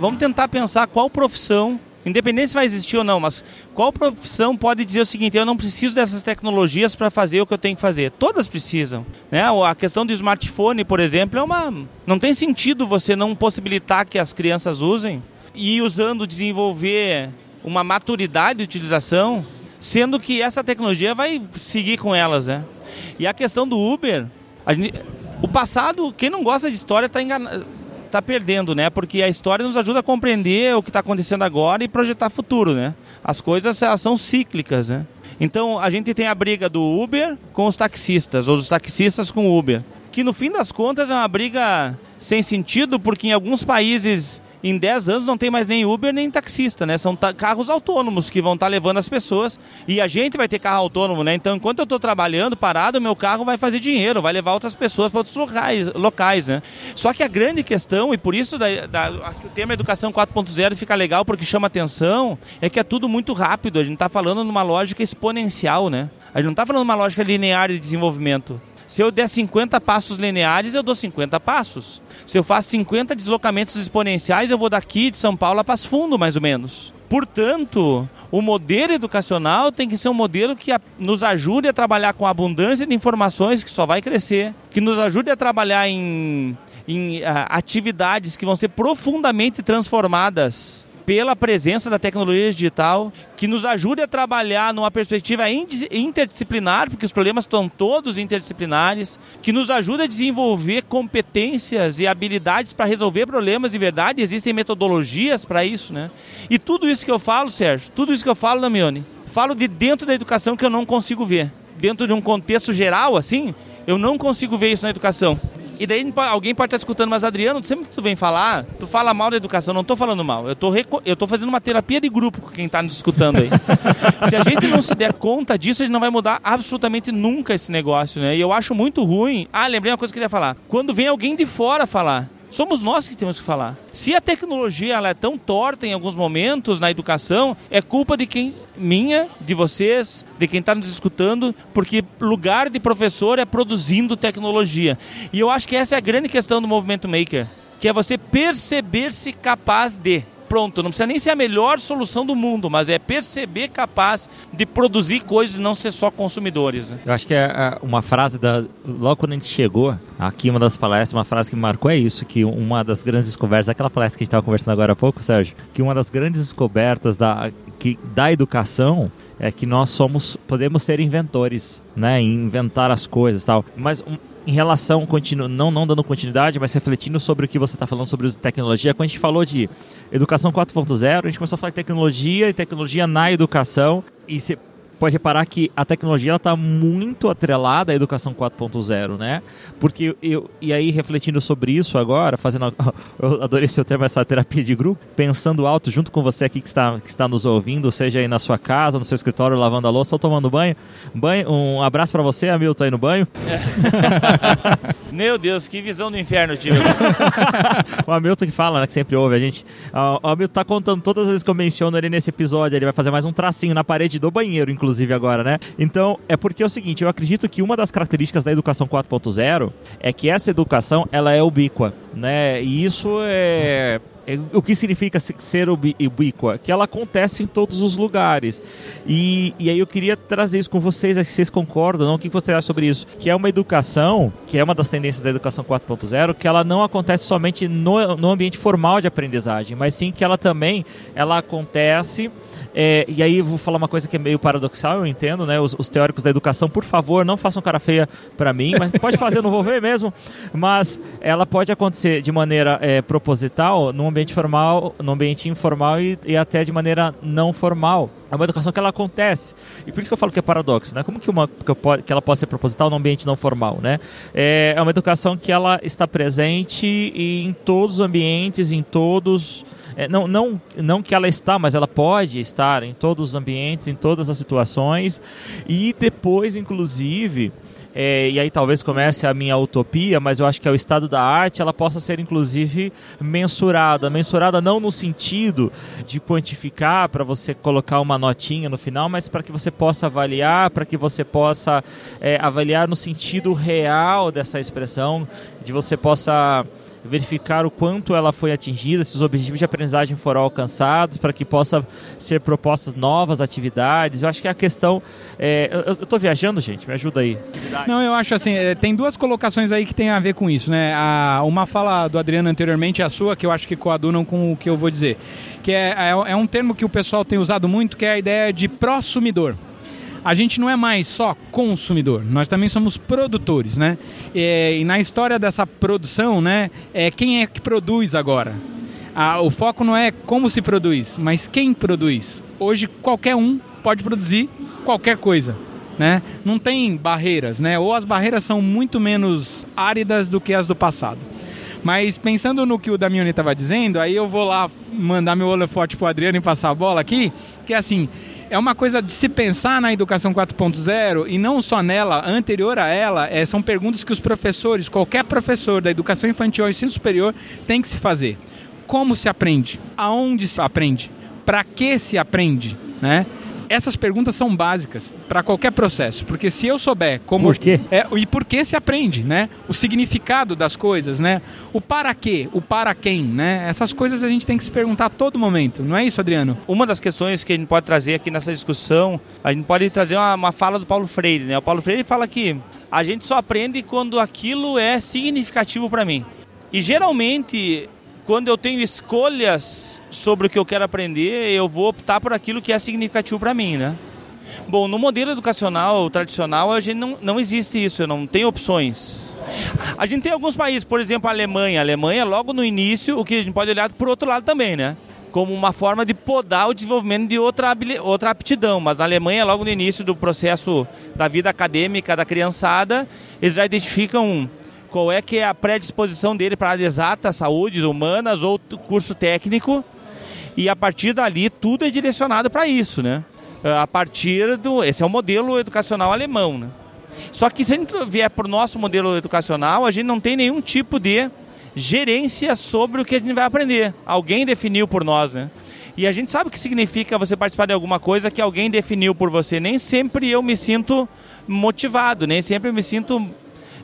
Vamos tentar pensar qual profissão, independente se vai existir ou não, mas qual profissão pode dizer o seguinte: eu não preciso dessas tecnologias para fazer o que eu tenho que fazer. Todas precisam. Né? A questão do smartphone, por exemplo, é uma. Não tem sentido você não possibilitar que as crianças usem e usando desenvolver uma maturidade de utilização, sendo que essa tecnologia vai seguir com elas, né? E a questão do Uber, gente, o passado, quem não gosta de história está enganado está perdendo, né? Porque a história nos ajuda a compreender o que está acontecendo agora e projetar futuro, né? As coisas elas são cíclicas, né? Então a gente tem a briga do Uber com os taxistas, ou os taxistas com o Uber, que no fim das contas é uma briga sem sentido, porque em alguns países em 10 anos não tem mais nem Uber nem taxista, né? São carros autônomos que vão estar tá levando as pessoas e a gente vai ter carro autônomo, né? Então, enquanto eu estou trabalhando parado, meu carro vai fazer dinheiro, vai levar outras pessoas para outros locais, locais, né? Só que a grande questão, e por isso da, da, o termo educação 4.0 fica legal porque chama atenção, é que é tudo muito rápido. A gente está falando numa lógica exponencial, né? A gente não está falando numa lógica linear de desenvolvimento. Se eu der 50 passos lineares, eu dou 50 passos. Se eu faço 50 deslocamentos exponenciais, eu vou daqui de São Paulo a Passo Fundo, mais ou menos. Portanto, o modelo educacional tem que ser um modelo que nos ajude a trabalhar com abundância de informações, que só vai crescer, que nos ajude a trabalhar em, em uh, atividades que vão ser profundamente transformadas pela presença da tecnologia digital, que nos ajude a trabalhar numa perspectiva interdisciplinar, porque os problemas estão todos interdisciplinares, que nos ajude a desenvolver competências e habilidades para resolver problemas de verdade, existem metodologias para isso, né? E tudo isso que eu falo, Sérgio, tudo isso que eu falo, Damione, falo de dentro da educação que eu não consigo ver. Dentro de um contexto geral, assim, eu não consigo ver isso na educação. E daí alguém pode estar escutando, mas Adriano, sempre que tu vem falar, tu fala mal da educação, não estou falando mal. Eu estou eu tô fazendo uma terapia de grupo com quem está nos escutando aí. se a gente não se der conta disso, a gente não vai mudar absolutamente nunca esse negócio, né? E eu acho muito ruim. Ah, lembrei uma coisa que eu queria falar. Quando vem alguém de fora falar, somos nós que temos que falar. Se a tecnologia ela é tão torta em alguns momentos na educação, é culpa de quem minha, de vocês, de quem está nos escutando, porque lugar de professor é produzindo tecnologia. E eu acho que essa é a grande questão do movimento maker, que é você perceber-se capaz de pronto, não precisa nem ser a melhor solução do mundo, mas é perceber capaz de produzir coisas e não ser só consumidores. Né? Eu acho que é, é uma frase da logo quando a gente chegou aqui uma das palestras, uma frase que me marcou é isso, que uma das grandes descobertas, aquela palestra que a gente estava conversando agora há pouco, Sérgio, que uma das grandes descobertas da que da educação é que nós somos podemos ser inventores, né, inventar as coisas, tal. Mas em relação, continu, não, não dando continuidade, mas refletindo sobre o que você está falando sobre tecnologia, quando a gente falou de educação 4.0, a gente começou a falar de tecnologia e tecnologia na educação. E pode reparar que a tecnologia está muito atrelada à educação 4.0, né? Porque eu, e aí refletindo sobre isso agora, fazendo, eu adorei seu termo, essa terapia de grupo, pensando alto junto com você aqui que está, que está nos ouvindo, seja aí na sua casa, no seu escritório, lavando a louça ou tomando banho. banho um abraço para você, Hamilton, aí no banho. É. Meu Deus, que visão do inferno, tio. o Hamilton que fala, né, que sempre ouve a gente. O Hamilton tá contando todas as vezes que eu menciono ele nesse episódio, ele vai fazer mais um tracinho na parede do banheiro, inclusive agora, né? Então, é porque é o seguinte, eu acredito que uma das características da educação 4.0 é que essa educação, ela é ubíqua, né? E isso é é, o que significa ser ubíqua? Que ela acontece em todos os lugares. E, e aí eu queria trazer isso com vocês, se vocês concordam, não? o que você acha sobre isso? Que é uma educação, que é uma das tendências da educação 4.0, que ela não acontece somente no, no ambiente formal de aprendizagem, mas sim que ela também ela acontece é, e aí vou falar uma coisa que é meio paradoxal, eu entendo, né? Os, os teóricos da educação, por favor, não façam cara feia para mim, mas pode fazer, não vou ver mesmo. Mas ela pode acontecer de maneira é, proposital, no ambiente formal, no ambiente informal e, e até de maneira não formal. É uma educação que ela acontece. E por isso que eu falo que é paradoxo, né? Como que, uma, que, ela pode ser proposital no ambiente não formal, né? É, é uma educação que ela está presente em todos os ambientes, em todos é, não, não, não que ela está, mas ela pode estar em todos os ambientes, em todas as situações. E depois, inclusive, é, e aí talvez comece a minha utopia, mas eu acho que é o estado da arte, ela possa ser inclusive mensurada. Mensurada não no sentido de quantificar para você colocar uma notinha no final, mas para que você possa avaliar, para que você possa é, avaliar no sentido real dessa expressão, de você possa verificar o quanto ela foi atingida, se os objetivos de aprendizagem foram alcançados, para que possa ser propostas novas atividades. Eu acho que a questão. É, eu estou viajando, gente, me ajuda aí. Não, eu acho assim, é, tem duas colocações aí que tem a ver com isso, né? A, uma fala do Adriano anteriormente, a sua, que eu acho que coadunam com o que eu vou dizer. Que é, é, é um termo que o pessoal tem usado muito, que é a ideia de prosumidor a gente não é mais só consumidor, nós também somos produtores, né? E, e na história dessa produção, né, é quem é que produz agora? Ah, o foco não é como se produz, mas quem produz. Hoje qualquer um pode produzir qualquer coisa. Né? Não tem barreiras, né? Ou as barreiras são muito menos áridas do que as do passado. Mas pensando no que o Damiani estava dizendo, aí eu vou lá mandar meu holofote pro Adriano e passar a bola aqui, que é assim, é uma coisa de se pensar na educação 4.0 e não só nela, anterior a ela, é, são perguntas que os professores, qualquer professor da educação infantil ao ensino superior tem que se fazer. Como se aprende? Aonde se aprende? Para que se aprende? Né? Essas perguntas são básicas para qualquer processo, porque se eu souber como por quê? É, e por que se aprende, né? O significado das coisas, né? O para quê, o para quem, né? Essas coisas a gente tem que se perguntar a todo momento, não é isso, Adriano? Uma das questões que a gente pode trazer aqui nessa discussão, a gente pode trazer uma, uma fala do Paulo Freire, né? O Paulo Freire fala que a gente só aprende quando aquilo é significativo para mim. E geralmente quando eu tenho escolhas sobre o que eu quero aprender, eu vou optar por aquilo que é significativo para mim, né? Bom, no modelo educacional tradicional, a gente não, não existe isso, não tem opções. A gente tem alguns países, por exemplo, a Alemanha. A Alemanha, logo no início, o que a gente pode olhar por outro lado também, né? Como uma forma de podar o desenvolvimento de outra, outra aptidão. Mas na Alemanha, logo no início do processo da vida acadêmica da criançada, eles já identificam qual é que é a predisposição dele para a área exata, saúde, humanas ou curso técnico. E a partir dali tudo é direcionado para isso, né? A partir do. Esse é o modelo educacional alemão, né? Só que se a gente vier para o nosso modelo educacional, a gente não tem nenhum tipo de gerência sobre o que a gente vai aprender. Alguém definiu por nós, né? E a gente sabe o que significa você participar de alguma coisa que alguém definiu por você. Nem sempre eu me sinto motivado, nem sempre eu me sinto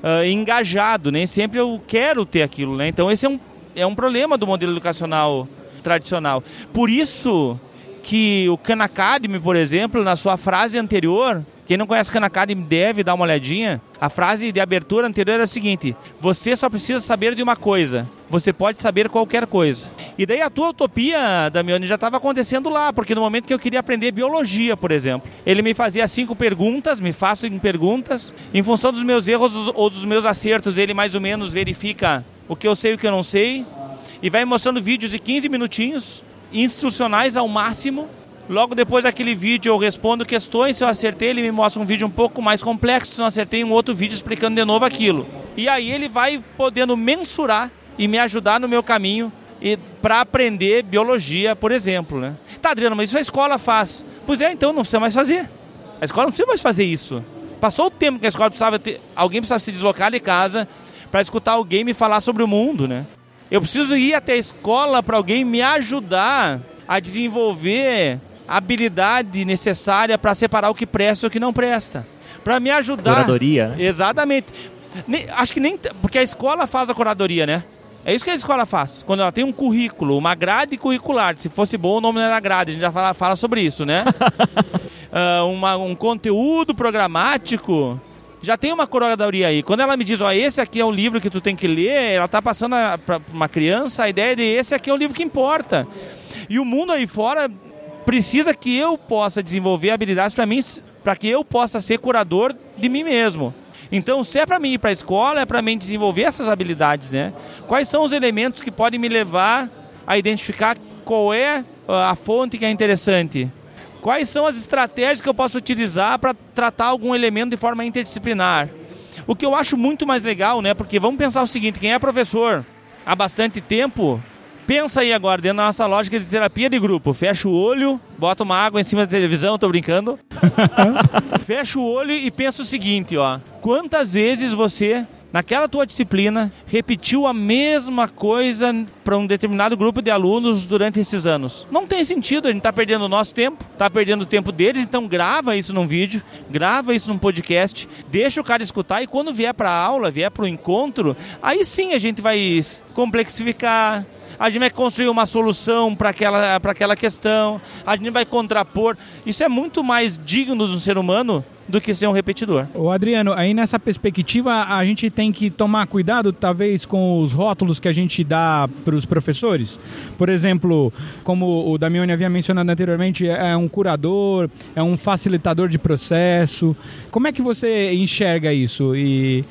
uh, engajado, nem sempre eu quero ter aquilo, né? Então esse é um, é um problema do modelo educacional tradicional. Por isso que o Khan Academy, por exemplo, na sua frase anterior, quem não conhece Khan Academy deve dar uma olhadinha. A frase de abertura anterior é a seguinte: Você só precisa saber de uma coisa. Você pode saber qualquer coisa. E daí a tua utopia, Damione, já estava acontecendo lá, porque no momento que eu queria aprender biologia, por exemplo, ele me fazia cinco perguntas, me faço em perguntas. Em função dos meus erros ou dos meus acertos, ele mais ou menos verifica o que eu sei e o que eu não sei. E vai mostrando vídeos de 15 minutinhos, instrucionais ao máximo Logo depois daquele vídeo eu respondo questões, se eu acertei ele me mostra um vídeo um pouco mais complexo, se não acertei um outro vídeo explicando de novo aquilo. E aí ele vai podendo mensurar e me ajudar no meu caminho e para aprender biologia, por exemplo, né? Tá, Adriano, mas isso a escola faz. Pois é, então não precisa mais fazer. A escola não precisa mais fazer isso. Passou o tempo que a escola precisava ter, alguém precisava se deslocar de casa para escutar alguém me falar sobre o mundo, né? Eu preciso ir até a escola para alguém me ajudar a desenvolver habilidade necessária para separar o que presta e o que não presta. Para me ajudar. Curadoria. Né? Exatamente. Nem, acho que nem. Porque a escola faz a curadoria, né? É isso que a escola faz. Quando ela tem um currículo, uma grade curricular. Se fosse bom, o nome não era grade. A gente já fala, fala sobre isso, né? uh, uma, um conteúdo programático. Já tem uma curadoria aí. Quando ela me diz, ó, esse aqui é um livro que tu tem que ler, ela tá passando para uma criança a ideia de esse aqui é o livro que importa. E o mundo aí fora precisa que eu possa desenvolver habilidades para mim, para que eu possa ser curador de mim mesmo. Então, se é para mim ir para a escola, é para mim desenvolver essas habilidades, né? Quais são os elementos que podem me levar a identificar qual é ah, a fonte que é interessante? Quais são as estratégias que eu posso utilizar para tratar algum elemento de forma interdisciplinar? O que eu acho muito mais legal, né? Porque vamos pensar o seguinte: quem é professor há bastante tempo Pensa aí agora, dentro da nossa lógica de terapia de grupo. Fecha o olho, bota uma água em cima da televisão, tô brincando. Fecha o olho e pensa o seguinte, ó. Quantas vezes você, naquela tua disciplina, repetiu a mesma coisa para um determinado grupo de alunos durante esses anos? Não tem sentido, a gente tá perdendo o nosso tempo, tá perdendo o tempo deles, então grava isso num vídeo, grava isso num podcast, deixa o cara escutar e quando vier para aula, vier para o encontro, aí sim a gente vai complexificar, a gente vai construir uma solução para aquela, aquela questão, a gente vai contrapor. Isso é muito mais digno do ser humano do que ser um repetidor. O Adriano, aí nessa perspectiva a gente tem que tomar cuidado talvez com os rótulos que a gente dá para os professores. Por exemplo, como o Damione havia mencionado anteriormente, é um curador, é um facilitador de processo. Como é que você enxerga isso? E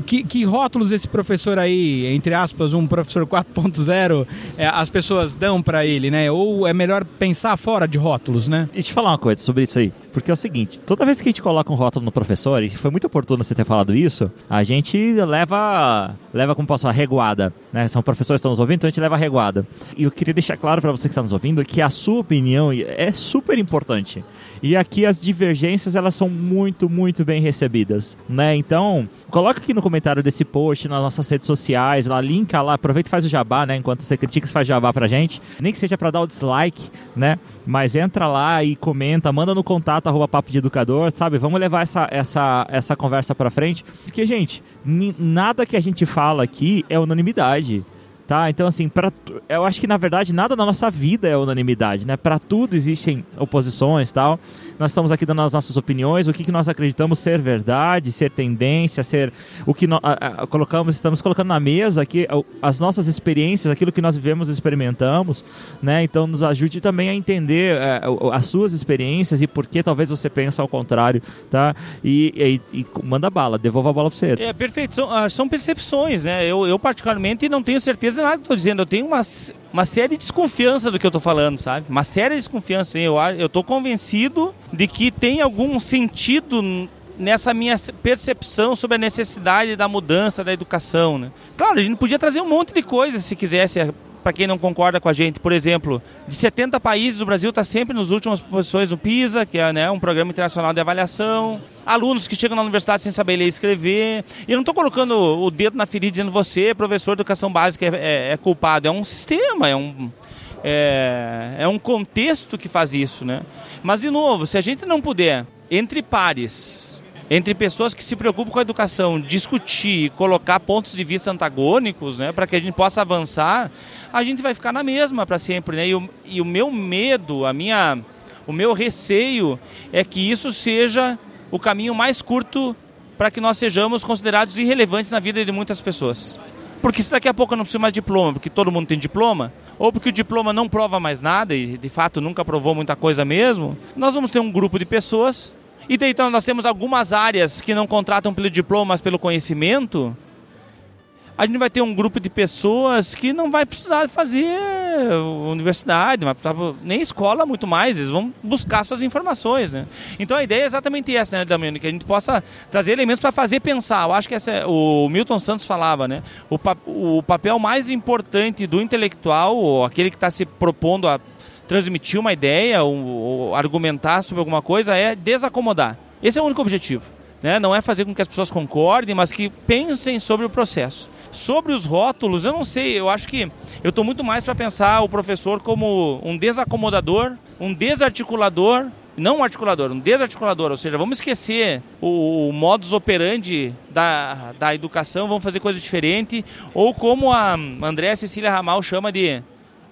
que, que rótulos esse professor aí, entre aspas, um professor 4.0, é, as pessoas dão para ele, né? Ou é melhor pensar fora de rótulos, né? Deixa eu te falar uma coisa sobre isso aí. Porque é o seguinte, toda vez que a gente coloca um rótulo no professor, e foi muito oportuno você ter falado isso, a gente leva, leva como posso falar, reguada, né? São professores que estão nos ouvindo, então a gente leva reguada. E eu queria deixar claro para você que está nos ouvindo que a sua opinião é super importante. E aqui as divergências, elas são muito, muito bem recebidas, né? Então, coloca aqui no comentário desse post, nas nossas redes sociais, lá, linka lá, aproveita e faz o jabá, né? Enquanto você critica, você faz jabá pra gente. Nem que seja para dar o dislike, né? Mas entra lá e comenta, manda no contato arroba papo de educador, sabe? Vamos levar essa, essa, essa conversa pra frente. Porque, gente, nada que a gente fala aqui é unanimidade. Tá? Então, assim, pra, eu acho que na verdade nada na nossa vida é unanimidade, né? Para tudo existem oposições tal. Nós estamos aqui dando as nossas opiniões, o que, que nós acreditamos ser verdade, ser tendência, ser o que nós colocamos, estamos colocando na mesa aqui as nossas experiências, aquilo que nós vivemos e experimentamos, né? Então nos ajude também a entender é, as suas experiências e por que talvez você pensa ao contrário, tá? E, e, e manda bala, devolva a bola para você. É, perfeito. São, ah, são percepções, né? Eu, eu particularmente não tenho certeza de nada que estou dizendo. Eu tenho uma, uma séria desconfiança do que eu estou falando, sabe? Uma séria desconfiança. Eu, eu tô convencido de que tem algum sentido nessa minha percepção sobre a necessidade da mudança da educação, né? Claro, a gente podia trazer um monte de coisas se quisesse para quem não concorda com a gente, por exemplo, de 70 países, o Brasil está sempre nas últimas posições no PISA, que é né, um programa internacional de avaliação. Alunos que chegam na universidade sem saber ler e escrever. E eu não estou colocando o dedo na ferida dizendo você, professor de educação básica, é, é, é culpado. É um sistema, é um, é, é um contexto que faz isso, né? Mas, de novo, se a gente não puder, entre pares, entre pessoas que se preocupam com a educação, discutir, colocar pontos de vista antagônicos, né, para que a gente possa avançar, a gente vai ficar na mesma para sempre, né? E o, e o meu medo, a minha, o meu receio é que isso seja o caminho mais curto para que nós sejamos considerados irrelevantes na vida de muitas pessoas. Porque se daqui a pouco eu não preciso mais de diploma, porque todo mundo tem diploma, ou porque o diploma não prova mais nada e de fato nunca provou muita coisa mesmo, nós vamos ter um grupo de pessoas e daí então nós temos algumas áreas que não contratam pelo diploma, mas pelo conhecimento. a gente vai ter um grupo de pessoas que não vai precisar fazer universidade, não vai precisar nem escola muito mais, eles vão buscar suas informações, né? Então a ideia é exatamente essa, né, Damiano, que a gente possa trazer elementos para fazer pensar. Eu acho que essa, é, o Milton Santos falava, né? O, pa o papel mais importante do intelectual, ou aquele que está se propondo a transmitir uma ideia ou, ou argumentar sobre alguma coisa, é desacomodar. Esse é o único objetivo. Né? Não é fazer com que as pessoas concordem, mas que pensem sobre o processo. Sobre os rótulos, eu não sei, eu acho que eu estou muito mais para pensar o professor como um desacomodador, um desarticulador, não um articulador, um desarticulador, ou seja, vamos esquecer o, o modus operandi da, da educação, vamos fazer coisa diferente, ou como a Andréa Cecília Ramal chama de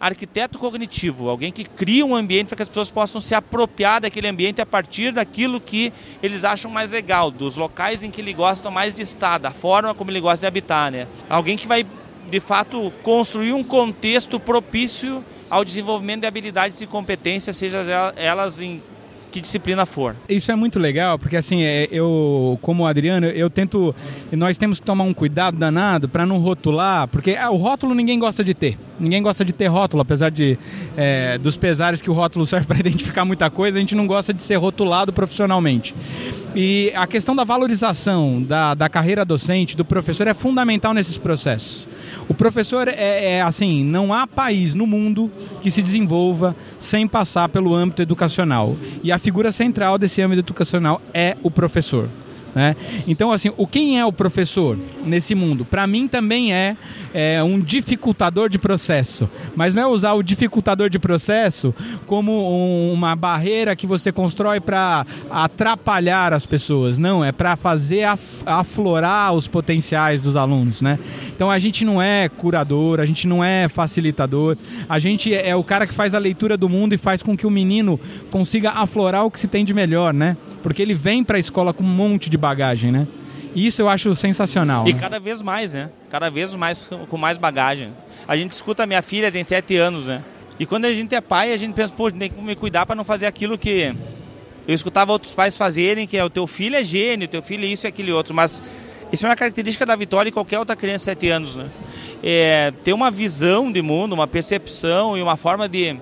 arquiteto cognitivo, alguém que cria um ambiente para que as pessoas possam se apropriar daquele ambiente a partir daquilo que eles acham mais legal, dos locais em que ele gostam mais de estar, da forma como ele gosta de habitar, né? Alguém que vai de fato construir um contexto propício ao desenvolvimento de habilidades e competências, seja elas em que disciplina for. Isso é muito legal, porque assim, é, eu, como Adriano, eu tento. Nós temos que tomar um cuidado danado para não rotular, porque ah, o rótulo ninguém gosta de ter. Ninguém gosta de ter rótulo, apesar de é, dos pesares que o rótulo serve para identificar muita coisa, a gente não gosta de ser rotulado profissionalmente. E a questão da valorização da, da carreira docente, do professor, é fundamental nesses processos. O professor é, é, assim, não há país no mundo que se desenvolva sem passar pelo âmbito educacional. E a figura central desse âmbito educacional é o professor. Né? Então, assim, o quem é o professor nesse mundo? Para mim também é, é, um dificultador de processo, mas não é usar o dificultador de processo como um, uma barreira que você constrói para atrapalhar as pessoas. Não, é para fazer af aflorar os potenciais dos alunos, né? Então a gente não é curador, a gente não é facilitador, a gente é o cara que faz a leitura do mundo e faz com que o menino consiga aflorar o que se tem de melhor, né? Porque ele vem para a escola com um monte de bagagem, né? Isso eu acho sensacional. E né? cada vez mais, né? Cada vez mais com mais bagagem. A gente escuta, minha filha tem sete anos, né? E quando a gente é pai, a gente pensa, pô, tem que me cuidar para não fazer aquilo que eu escutava outros pais fazerem, que é o teu filho é gênio, teu filho é isso e aquele outro. Mas isso é uma característica da Vitória e qualquer outra criança de sete anos, né? É, ter uma visão de mundo, uma percepção e uma forma de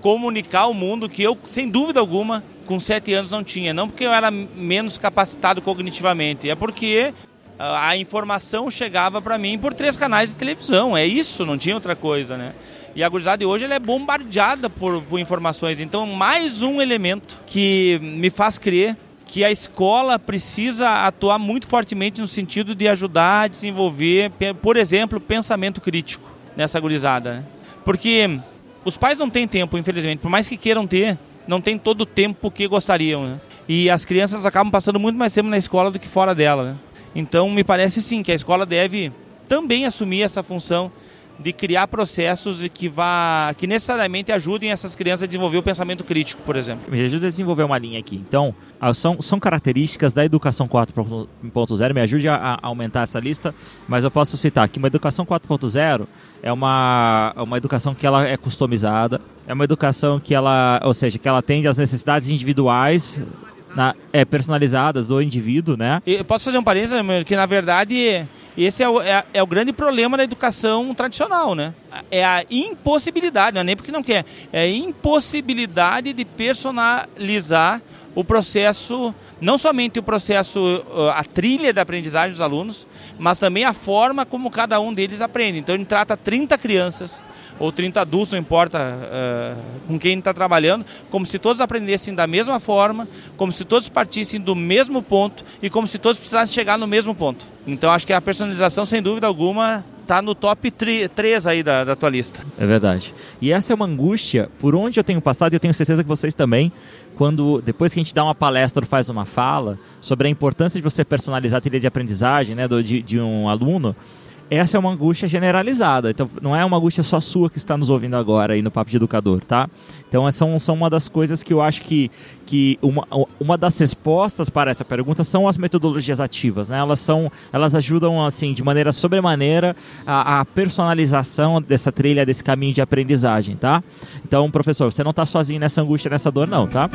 comunicar o mundo que eu, sem dúvida alguma, com sete anos não tinha. Não porque eu era menos capacitado cognitivamente, é porque ah, a informação chegava para mim por três canais de televisão. É isso, não tinha outra coisa, né? E a gurizada de hoje ela é bombardeada por, por informações. Então, mais um elemento que me faz crer que a escola precisa atuar muito fortemente no sentido de ajudar a desenvolver, por exemplo, pensamento crítico nessa gurizada. Né? Porque os pais não têm tempo, infelizmente, por mais que queiram ter, não tem todo o tempo que gostariam, né? E as crianças acabam passando muito mais tempo na escola do que fora dela, né? Então, me parece sim que a escola deve também assumir essa função de criar processos que vá que necessariamente ajudem essas crianças a desenvolver o pensamento crítico, por exemplo. Me ajude a desenvolver uma linha aqui. Então, ah, são, são características da educação 4.0. Me ajude a, a, aumentar essa lista, mas eu posso citar que uma educação 4.0 é uma, uma educação que ela é customizada, é uma educação que ela, ou seja, que ela atende às necessidades individuais na, é, personalizadas do indivíduo, né? Eu posso fazer um parênteses, que na verdade esse é o, é, é o grande problema da educação tradicional, né? É a impossibilidade, não é nem porque não quer, é a impossibilidade de personalizar o processo, não somente o processo, a trilha da aprendizagem dos alunos, mas também a forma como cada um deles aprende. Então, ele trata 30 crianças ou 30 adultos, não importa uh, com quem está trabalhando, como se todos aprendessem da mesma forma, como se todos partissem do mesmo ponto e como se todos precisassem chegar no mesmo ponto. Então acho que a personalização, sem dúvida alguma, está no top 3 aí da, da tua lista. É verdade. E essa é uma angústia por onde eu tenho passado e eu tenho certeza que vocês também, quando depois que a gente dá uma palestra ou faz uma fala sobre a importância de você personalizar a trilha de aprendizagem né, do, de, de um aluno, essa é uma angústia generalizada. Então, não é uma angústia só sua que está nos ouvindo agora aí no Papo de Educador, tá? Então, são, são uma das coisas que eu acho que, que uma, uma das respostas para essa pergunta são as metodologias ativas, né? Elas, são, elas ajudam, assim, de maneira sobremaneira a, a personalização dessa trilha, desse caminho de aprendizagem, tá? Então, professor, você não está sozinho nessa angústia, nessa dor, não, tá?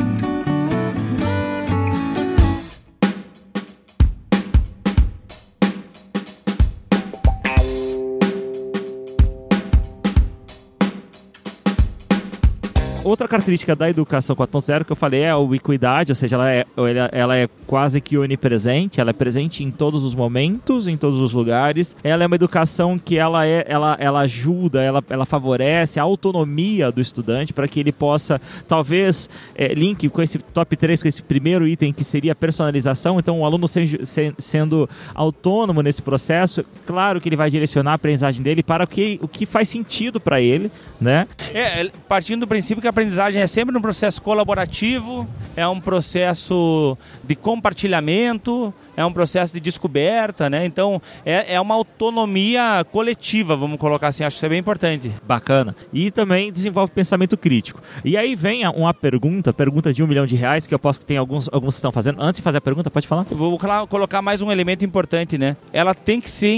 Característica da educação 4.0 que eu falei é a ubiquidade, ou seja, ela é, ela, é quase que onipresente, ela é presente em todos os momentos, em todos os lugares. Ela é uma educação que ela, é, ela, ela ajuda, ela, ela favorece a autonomia do estudante para que ele possa, talvez, é, link com esse top 3, com esse primeiro item que seria a personalização. Então, o aluno se, se, sendo autônomo nesse processo, claro que ele vai direcionar a aprendizagem dele para o que, o que faz sentido para ele, né? É, partindo do princípio que a aprendizagem é sempre um processo colaborativo, é um processo de compartilhamento, é um processo de descoberta, né? Então é, é uma autonomia coletiva, vamos colocar assim. Acho que isso é bem importante. Bacana. E também desenvolve pensamento crítico. E aí vem uma pergunta, pergunta de um milhão de reais, que eu posso que tem alguns, alguns que estão fazendo. Antes de fazer a pergunta, pode falar? Vou colocar mais um elemento importante, né? Ela tem que ser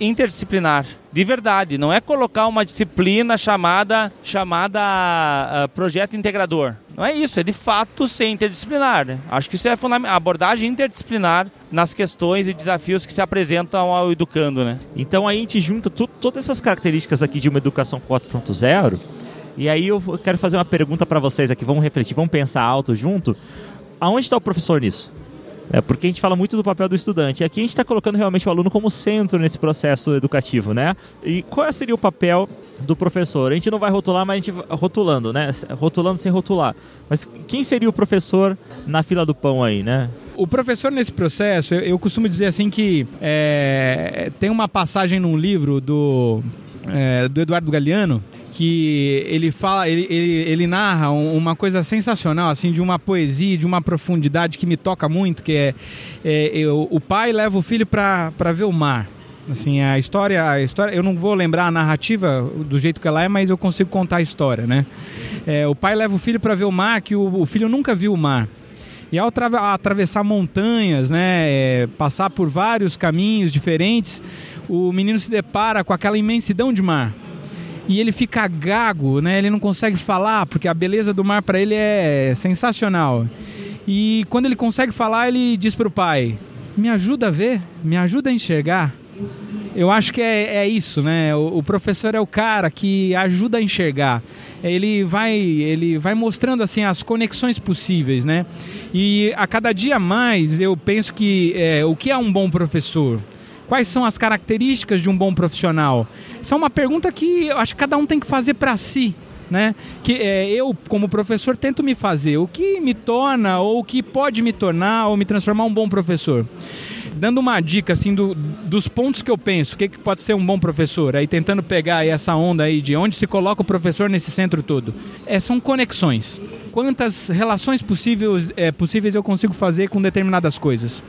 interdisciplinar de verdade. Não é colocar uma disciplina chamada, chamada uh, projeto integrador. Não é isso, é de fato ser interdisciplinar. Né? Acho que isso é fundamental. A abordagem interdisciplinar nas questões e desafios que se apresentam ao educando, né? Então aí a gente junta todas essas características aqui de uma educação 4.0 e aí eu quero fazer uma pergunta para vocês aqui, vamos refletir, vamos pensar alto junto. Aonde está o professor nisso? É porque a gente fala muito do papel do estudante. Aqui a gente está colocando realmente o aluno como centro nesse processo educativo, né? E qual seria o papel do professor? A gente não vai rotular, mas a gente rotulando, né? Rotulando sem rotular. Mas quem seria o professor na fila do pão aí, né? O professor nesse processo, eu, eu costumo dizer assim que é, tem uma passagem num livro do, é, do Eduardo Galeano que ele fala, ele, ele, ele narra uma coisa sensacional, assim, de uma poesia, de uma profundidade que me toca muito, que é, é eu, o pai leva o filho para ver o mar. Assim, a história, a história, eu não vou lembrar a narrativa do jeito que ela é, mas eu consigo contar a história, né? É, o pai leva o filho para ver o mar, que o, o, filho nunca viu o mar. E ao atravessar montanhas, né, é, passar por vários caminhos diferentes, o menino se depara com aquela imensidão de mar e ele fica gago, né? Ele não consegue falar porque a beleza do mar para ele é sensacional. E quando ele consegue falar, ele diz para o pai: "Me ajuda a ver, me ajuda a enxergar". Eu acho que é, é isso, né? O, o, professor é o cara que ajuda a enxergar. Ele vai, ele vai mostrando assim as conexões possíveis, né? E a cada dia mais eu penso que é, o que é um bom professor? Quais são as características de um bom profissional? Isso é uma pergunta que eu acho que cada um tem que fazer para si. Né? Que é, eu, como professor, tento me fazer o que me torna ou o que pode me tornar ou me transformar um bom professor dando uma dica assim do, dos pontos que eu penso, o que, que pode ser um bom professor, aí tentando pegar aí essa onda aí de onde se coloca o professor nesse centro todo. É, são conexões. Quantas relações possíveis, é, possíveis eu consigo fazer com determinadas coisas.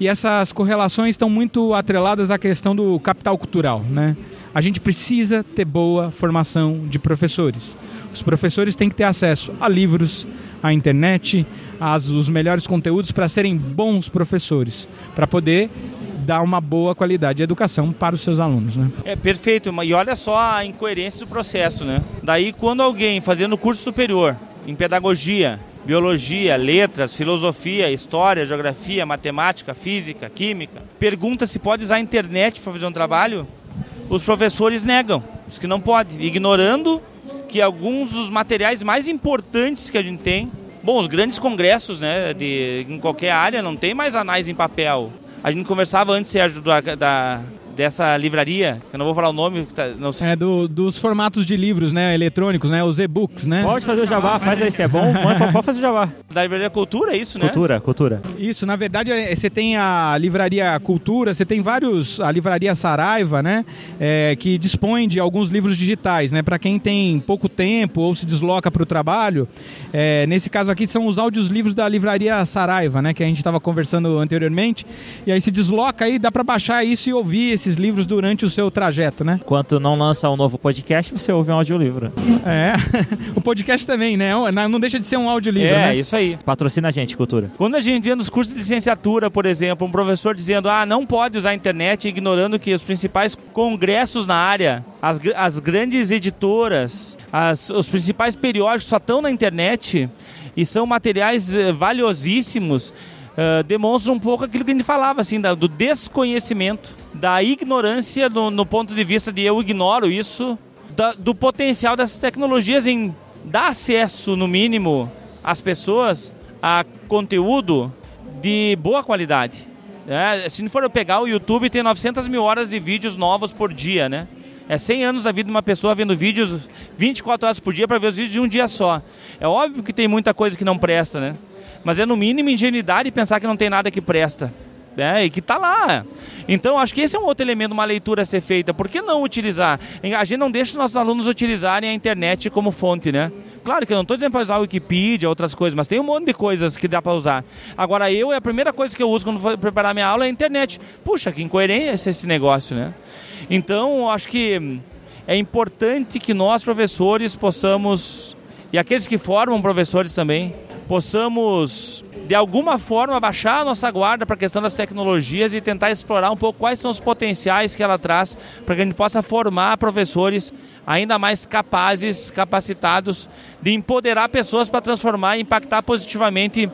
E essas correlações estão muito atreladas à questão do capital cultural, né? A gente precisa ter boa formação de professores. Os professores têm que ter acesso a livros, à internet, as, os melhores conteúdos para serem bons professores, para poder dar uma boa qualidade de educação para os seus alunos, né? É perfeito, e olha só a incoerência do processo, né? Daí quando alguém fazendo curso superior em pedagogia, biologia, letras, filosofia, história, geografia, matemática, física, química, pergunta se pode usar a internet para fazer um trabalho, os professores negam, os que não podem, ignorando que alguns dos materiais mais importantes que a gente tem Bom, os grandes congressos, né, de, em qualquer área, não tem mais anais em papel. A gente conversava antes, Sérgio, da, da dessa livraria, eu não vou falar o nome, tá, não sei. É do, dos formatos de livros, né, eletrônicos, né, os e-books, né? Pode fazer o jabá, faz aí se é bom, pode fazer o jabá. Da livraria Cultura, é isso, né? Cultura, Cultura. Isso, na verdade, é, você tem a livraria Cultura, você tem vários, a livraria Saraiva, né, é, que dispõe de alguns livros digitais, né, para quem tem pouco tempo ou se desloca para o trabalho, é, nesse caso aqui são os áudios livros da livraria Saraiva, né, que a gente estava conversando anteriormente, e aí se desloca aí, dá para baixar isso e ouvir esse esses livros durante o seu trajeto, né? Enquanto não lança um novo podcast, você ouve um audiolivro. É, o podcast também, né? Não deixa de ser um audiolivro, é, né? É, isso aí. Patrocina a gente, Cultura. Quando a gente vê nos cursos de licenciatura, por exemplo, um professor dizendo, ah, não pode usar a internet, ignorando que os principais congressos na área, as, as grandes editoras, as, os principais periódicos só estão na internet e são materiais eh, valiosíssimos, uh, demonstra um pouco aquilo que a gente falava, assim, da, do desconhecimento, da ignorância no, no, ponto de vista de eu ignoro isso, da, do potencial dessas tecnologias em dá acesso, no mínimo, às pessoas a conteúdo de boa qualidade. É, se não for eu pegar o YouTube, tem 900 mil horas de vídeos novos por dia, né? É 100 anos da vida de uma pessoa vendo vídeos 24 horas por dia para ver os vídeos de um dia só. É óbvio que tem muita coisa que não presta, né? Mas é no mínimo ingenuidade pensar que não tem nada que presta. Né? E que está lá. Então, acho que esse é um outro elemento, uma leitura a ser feita. Por que não utilizar? A gente não deixa os nossos alunos utilizarem a internet como fonte, né? Claro que eu não estou dizendo para usar o Wikipedia, outras coisas, mas tem um monte de coisas que dá para usar. Agora, eu, é a primeira coisa que eu uso quando vou preparar minha aula é a internet. Puxa, que incoerência esse negócio, né? Então, acho que é importante que nós, professores, possamos, e aqueles que formam professores também, possamos de alguma forma baixar a nossa guarda para a questão das tecnologias e tentar explorar um pouco quais são os potenciais que ela traz para que a gente possa formar professores ainda mais capazes, capacitados de empoderar pessoas para transformar e impactar positivamente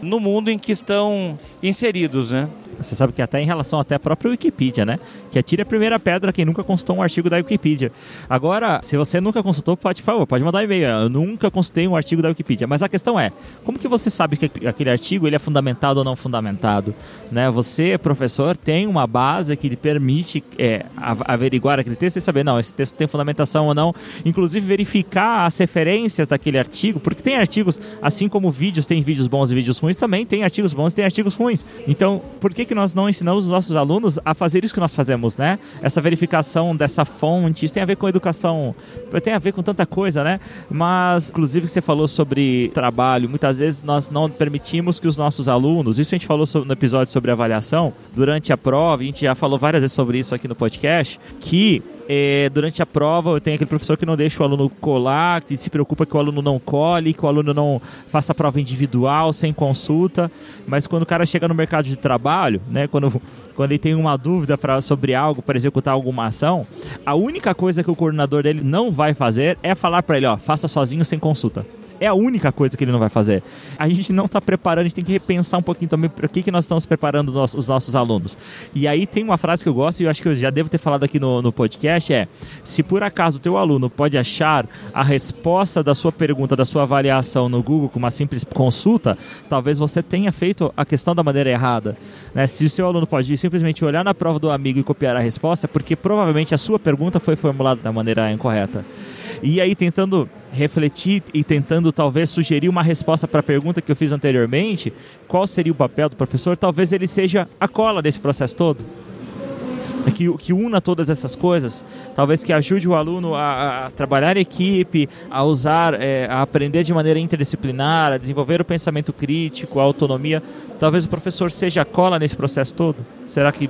no mundo em que estão inseridos, né? Você sabe que até em relação até à própria Wikipedia, né? Que atire a primeira pedra quem nunca consultou um artigo da Wikipedia. Agora, se você nunca consultou, pode, por favor, pode mandar e-mail. Eu nunca consultei um artigo da Wikipedia. Mas a questão é, como que você sabe que aquele artigo ele é fundamentado ou não fundamentado? Né? Você, professor, tem uma base que lhe permite é, averiguar aquele texto e saber, não, esse texto tem fundamentação ou não. Inclusive verificar as referências daquele artigo, porque tem artigos, assim como vídeos, tem vídeos bons e vídeos ruins, também tem artigos bons e tem artigos ruins. Então, por que que nós não ensinamos os nossos alunos a fazer isso que nós fazemos, né? Essa verificação dessa fonte, isso tem a ver com educação, tem a ver com tanta coisa, né? Mas, inclusive, você falou sobre trabalho, muitas vezes nós não permitimos que os nossos alunos, isso a gente falou no episódio sobre avaliação, durante a prova, a gente já falou várias vezes sobre isso aqui no podcast, que é, durante a prova tenho aquele professor que não deixa o aluno colar, que se preocupa que o aluno não cole, que o aluno não faça a prova individual, sem consulta. Mas quando o cara chega no mercado de trabalho, né, quando, quando ele tem uma dúvida pra, sobre algo, para executar alguma ação, a única coisa que o coordenador dele não vai fazer é falar para ele, ó, faça sozinho sem consulta. É a única coisa que ele não vai fazer. A gente não está preparando, a gente tem que repensar um pouquinho também para que, que nós estamos preparando os nossos alunos. E aí tem uma frase que eu gosto e eu acho que eu já devo ter falado aqui no, no podcast, é se por acaso o teu aluno pode achar a resposta da sua pergunta, da sua avaliação no Google com uma simples consulta, talvez você tenha feito a questão da maneira errada. Né? Se o seu aluno pode simplesmente olhar na prova do amigo e copiar a resposta, é porque provavelmente a sua pergunta foi formulada da maneira incorreta. E aí tentando refletir e tentando talvez sugerir uma resposta para a pergunta que eu fiz anteriormente, qual seria o papel do professor? Talvez ele seja a cola desse processo todo. Que, que una todas essas coisas, talvez que ajude o aluno a, a trabalhar em equipe, a usar, é, a aprender de maneira interdisciplinar, a desenvolver o pensamento crítico, a autonomia. Talvez o professor seja a cola nesse processo todo. Será que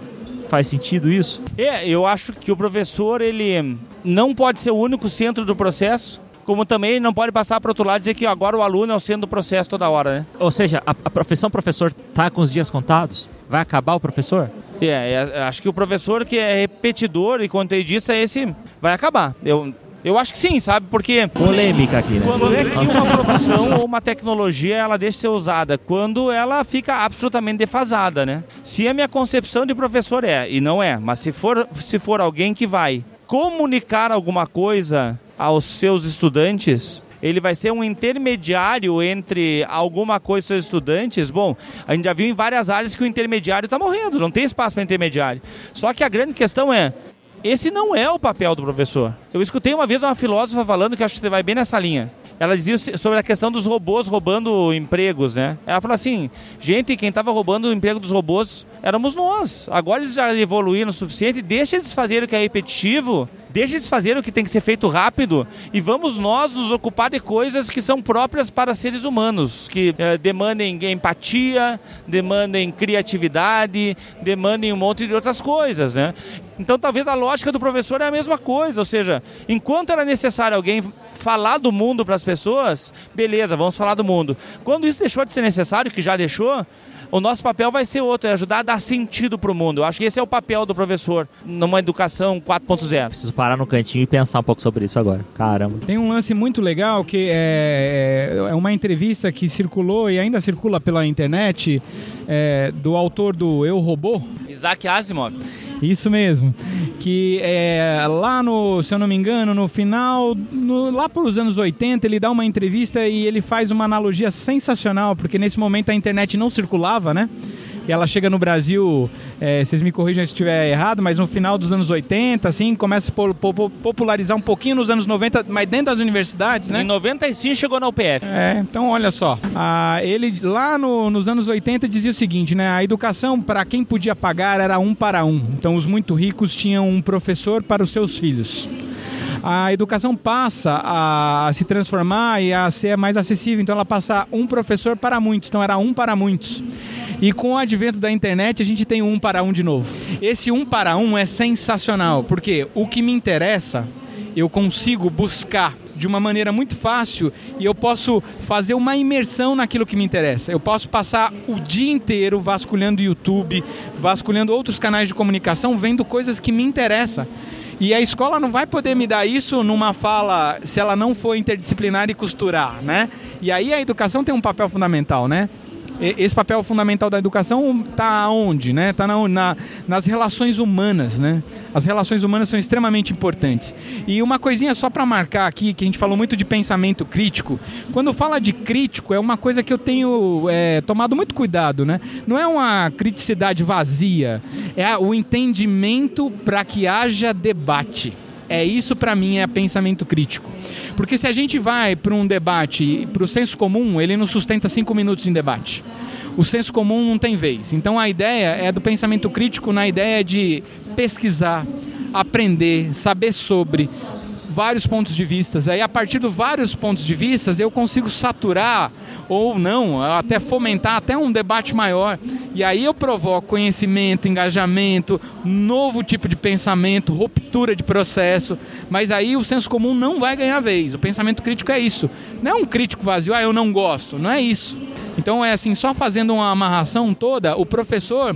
faz sentido isso? É, eu acho que o professor ele não pode ser o único centro do processo como também não pode passar para outro lado e dizer que agora o aluno é o centro do processo toda hora, né? Ou seja, a, a profissão professor está com os dias contados? Vai acabar o professor? É, é, acho que o professor que é repetidor e conteudista, esse vai acabar. Eu, eu acho que sim, sabe? Porque. Polêmica aqui, né? Quando é que uma profissão ou uma tecnologia ela deixa de ser usada? Quando ela fica absolutamente defasada, né? Se a minha concepção de professor é, e não é, mas se for, se for alguém que vai comunicar alguma coisa aos seus estudantes, ele vai ser um intermediário entre alguma coisa e seus estudantes. Bom, a gente já viu em várias áreas que o intermediário está morrendo, não tem espaço para intermediário. Só que a grande questão é, esse não é o papel do professor. Eu escutei uma vez uma filósofa falando que acho que vai bem nessa linha ela dizia sobre a questão dos robôs roubando empregos, né? Ela falou assim, gente, quem estava roubando o emprego dos robôs éramos nós. Agora eles já evoluíram o suficiente, deixa eles fazerem o que é repetitivo Deixe eles fazerem o que tem que ser feito rápido e vamos nós nos ocupar de coisas que são próprias para seres humanos, que é, demandem empatia, demandem criatividade, demandem um monte de outras coisas, né? Então talvez a lógica do professor é a mesma coisa, ou seja, enquanto era necessário alguém falar do mundo para as pessoas, beleza, vamos falar do mundo. Quando isso deixou de ser necessário, que já deixou, o nosso papel vai ser outro, é ajudar a dar sentido para o mundo. Eu acho que esse é o papel do professor numa educação 4.0. Preciso parar no cantinho e pensar um pouco sobre isso agora. Caramba. Tem um lance muito legal que é, é uma entrevista que circulou e ainda circula pela internet é, do autor do Eu Robô. Isaac Asimov. Isso mesmo. Que é, lá no, se eu não me engano, no final, no, lá para os anos 80, ele dá uma entrevista e ele faz uma analogia sensacional, porque nesse momento a internet não circulava, né? E ela chega no Brasil, é, vocês me corrijam se estiver errado, mas no final dos anos 80, assim, começa a popularizar um pouquinho nos anos 90, mas dentro das universidades, né? Em 95 chegou na UPF. É, então olha só. Ah, ele lá no, nos anos 80 dizia o seguinte, né? A educação para quem podia pagar era um para um. Então os muito ricos tinham um professor para os seus filhos a educação passa a se transformar e a ser mais acessível. Então ela passa um professor para muitos. Então era um para muitos. E com o advento da internet, a gente tem um para um de novo. Esse um para um é sensacional, porque o que me interessa, eu consigo buscar de uma maneira muito fácil e eu posso fazer uma imersão naquilo que me interessa. Eu posso passar o dia inteiro vasculhando YouTube, vasculhando outros canais de comunicação, vendo coisas que me interessam. E a escola não vai poder me dar isso numa fala se ela não for interdisciplinar e costurar, né? E aí a educação tem um papel fundamental, né? Esse papel fundamental da educação está onde, né? Está na, na, nas relações humanas, né? As relações humanas são extremamente importantes. E uma coisinha só para marcar aqui, que a gente falou muito de pensamento crítico. Quando fala de crítico, é uma coisa que eu tenho é, tomado muito cuidado, né? Não é uma criticidade vazia, é o entendimento para que haja debate. É isso para mim é pensamento crítico. Porque se a gente vai para um debate, para o senso comum, ele não sustenta cinco minutos em debate. O senso comum não tem vez. Então a ideia é do pensamento crítico na ideia de pesquisar, aprender, saber sobre, vários pontos de vista. Aí, a partir de vários pontos de vista, eu consigo saturar ou não, até fomentar até um debate maior. E aí eu provoco conhecimento, engajamento, novo tipo de pensamento, ruptura de processo. Mas aí o senso comum não vai ganhar vez. O pensamento crítico é isso. Não é um crítico vazio, ah, eu não gosto. Não é isso. Então é assim, só fazendo uma amarração toda, o professor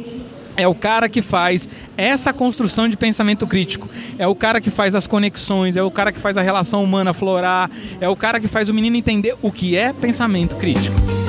é o cara que faz essa construção de pensamento crítico. É o cara que faz as conexões, é o cara que faz a relação humana florar, é o cara que faz o menino entender o que é pensamento crítico.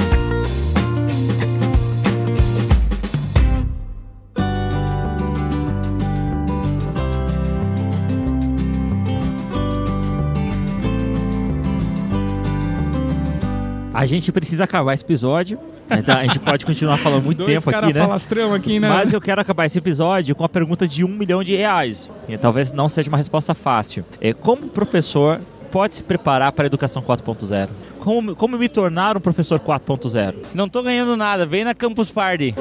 A gente precisa acabar esse episódio. Então, a gente pode continuar falando muito Dois tempo aqui, né? aqui, né? Mas eu quero acabar esse episódio com a pergunta de um milhão de reais. E talvez não seja uma resposta fácil. É como o professor pode se preparar para a educação 4.0? Como, como me tornar um professor 4.0? Não tô ganhando nada, vem na Campus Party.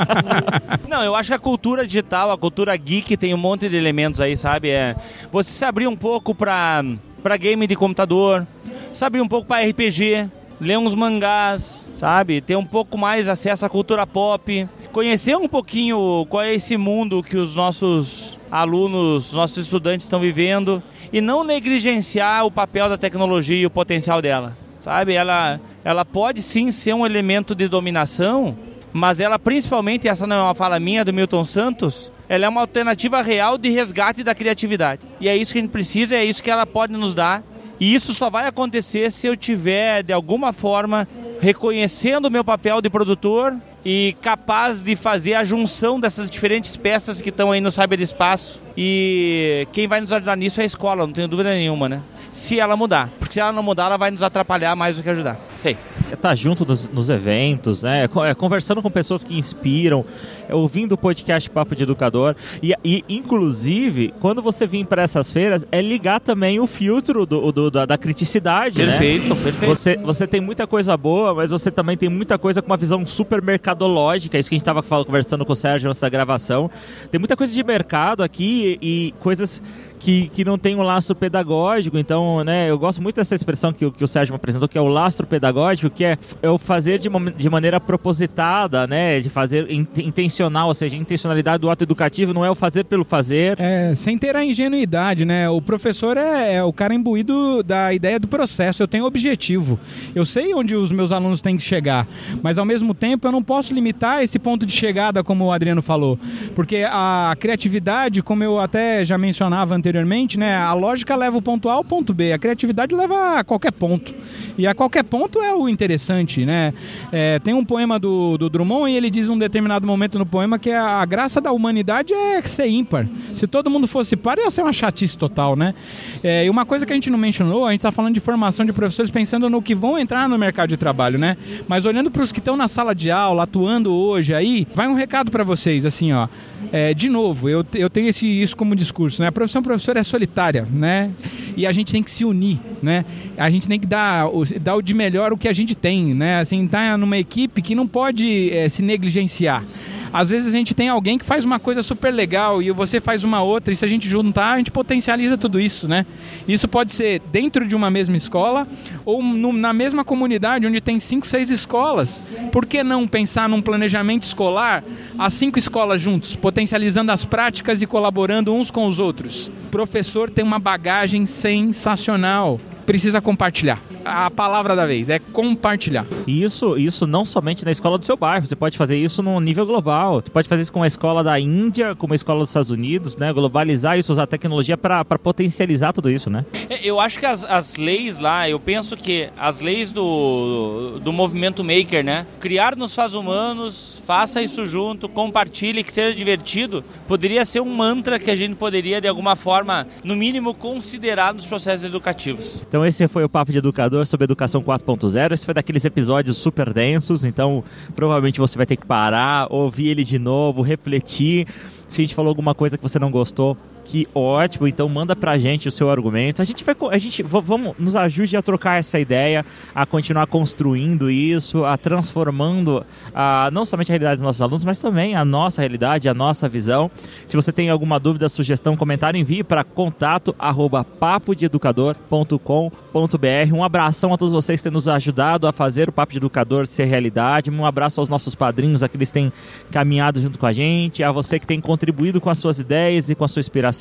não, eu acho que a cultura digital, a cultura geek tem um monte de elementos aí, sabe? É, você se abrir um pouco para para game de computador, saber um pouco para RPG, ler uns mangás, sabe? Ter um pouco mais acesso à cultura pop, conhecer um pouquinho qual é esse mundo que os nossos alunos, nossos estudantes estão vivendo e não negligenciar o papel da tecnologia e o potencial dela, sabe? Ela, ela pode sim ser um elemento de dominação, mas ela principalmente, essa não é uma fala minha do Milton Santos, ela é uma alternativa real de resgate da criatividade. E é isso que a gente precisa, é isso que ela pode nos dar. E isso só vai acontecer se eu tiver, de alguma forma, reconhecendo o meu papel de produtor e capaz de fazer a junção dessas diferentes peças que estão aí no cyberespaço. E quem vai nos ajudar nisso é a escola, não tenho dúvida nenhuma, né? Se ela mudar. Porque se ela não mudar, ela vai nos atrapalhar mais do que ajudar. Sei tá junto nos, nos eventos, né? É, conversando com pessoas que inspiram, é, ouvindo o podcast Papo de Educador. E, e inclusive, quando você vir para essas feiras, é ligar também o filtro do, do da, da, criticidade, perfeito, né? Perfeito, você, você tem muita coisa boa, mas você também tem muita coisa com uma visão super mercadológica. Isso que a gente estava conversando com o Sérgio antes da gravação. Tem muita coisa de mercado aqui e, e coisas que, que não tem um laço pedagógico. Então, né, eu gosto muito dessa expressão que, que o Sérgio me apresentou, que é o lastro pedagógico, que é, o fazer de, de maneira propositada, né, de fazer in, intencional, ou seja, a intencionalidade do ato educativo não é o fazer pelo fazer. É, sem ter a ingenuidade, né? O professor é, é o cara imbuído da ideia do processo. Eu tenho objetivo. Eu sei onde os meus alunos têm que chegar, mas ao mesmo tempo eu não posso limitar esse ponto de chegada, como o Adriano falou, porque a criatividade, como eu até já mencionava anteriormente, anteriormente, né? A lógica leva o ponto A ao ponto B, a criatividade leva a qualquer ponto. E a qualquer ponto é o interessante, né? É, tem um poema do, do Drummond e ele diz um determinado momento no poema que a graça da humanidade é ser ímpar. Se todo mundo fosse par, ia ser uma chatice total, né? É, e uma coisa que a gente não mencionou, a gente está falando de formação de professores pensando no que vão entrar no mercado de trabalho, né? Mas olhando para os que estão na sala de aula, atuando hoje aí, vai um recado para vocês, assim, ó. É, de novo, eu, eu tenho esse, isso como discurso, né? A profissão professor é solitária, né? E a gente tem que se unir, né? A gente tem que dar, dar o de melhor o que a gente tem, né? Assim, tá numa equipe que não pode é, se negligenciar. Às vezes a gente tem alguém que faz uma coisa super legal e você faz uma outra, e se a gente juntar, a gente potencializa tudo isso, né? Isso pode ser dentro de uma mesma escola ou no, na mesma comunidade onde tem cinco, seis escolas. Por que não pensar num planejamento escolar as cinco escolas juntos, potencializando as práticas e colaborando uns com os outros? O professor tem uma bagagem sensacional precisa compartilhar. A palavra da vez é compartilhar. E isso, isso não somente na escola do seu bairro, você pode fazer isso no nível global. Você pode fazer isso com uma escola da Índia, com uma escola dos Estados Unidos, né? Globalizar isso, usar tecnologia para potencializar tudo isso, né? É, eu acho que as, as leis lá, eu penso que as leis do, do movimento maker, né? Criar nos faz humanos, faça isso junto, compartilhe, que seja divertido, poderia ser um mantra que a gente poderia, de alguma forma, no mínimo, considerar nos processos educativos. Então esse foi o Papo de Educador sobre Educação 4.0. Esse foi daqueles episódios super densos, então provavelmente você vai ter que parar, ouvir ele de novo, refletir. Se a gente falou alguma coisa que você não gostou, que ótimo, então manda pra gente o seu argumento. A gente vai a gente vamos nos ajude a trocar essa ideia, a continuar construindo isso, a transformando a, não somente a realidade dos nossos alunos, mas também a nossa realidade, a nossa visão. Se você tem alguma dúvida, sugestão, comentário, envie para contato arroba papodeeducador.com.br. Um abração a todos vocês que têm nos ajudado a fazer o Papo de Educador ser realidade. Um abraço aos nossos padrinhos, aqueles que têm caminhado junto com a gente, a você que tem contribuído com as suas ideias e com a sua inspiração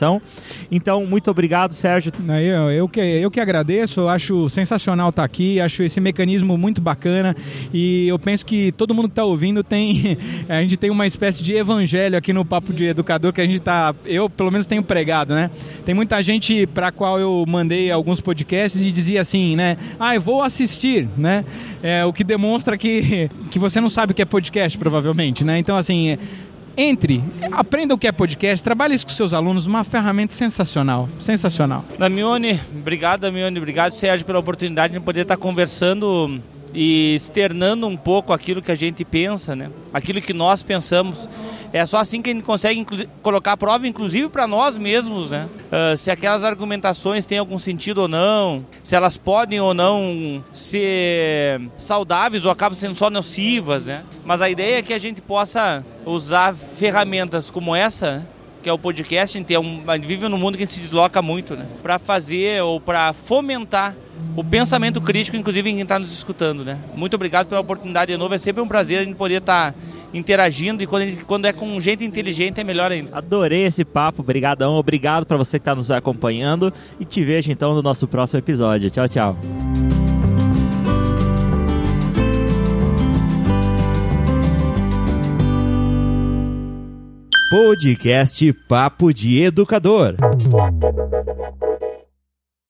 então, muito obrigado, Sérgio. Eu, eu, que, eu que agradeço, acho sensacional estar aqui, acho esse mecanismo muito bacana e eu penso que todo mundo que está ouvindo tem. A gente tem uma espécie de evangelho aqui no Papo de Educador que a gente está. Eu, pelo menos, tenho pregado, né? Tem muita gente para qual eu mandei alguns podcasts e dizia assim, né? Ah, eu vou assistir, né? É, o que demonstra que, que você não sabe o que é podcast, provavelmente, né? Então, assim entre, aprenda o que é podcast, trabalhe isso com seus alunos, uma ferramenta sensacional, sensacional. Damione, obrigado Damione, obrigado Sérgio pela oportunidade de poder estar conversando e externando um pouco aquilo que a gente pensa, né? Aquilo que nós pensamos. É só assim que a gente consegue colocar a prova, inclusive para nós mesmos, né? Uh, se aquelas argumentações têm algum sentido ou não, se elas podem ou não ser saudáveis ou acabam sendo só nocivas, né? Mas a ideia é que a gente possa usar ferramentas como essa que é o podcast, é um, vive num mundo que a gente se desloca muito, né? Para fazer ou para fomentar o pensamento crítico, inclusive em quem está nos escutando, né? Muito obrigado pela oportunidade de novo. É sempre um prazer a gente poder estar tá interagindo e quando, gente, quando é com gente inteligente é melhor ainda. Adorei esse papo, obrigadão. Obrigado para você que está nos acompanhando e te vejo então no nosso próximo episódio. Tchau, tchau. Podcast Papo de Educador.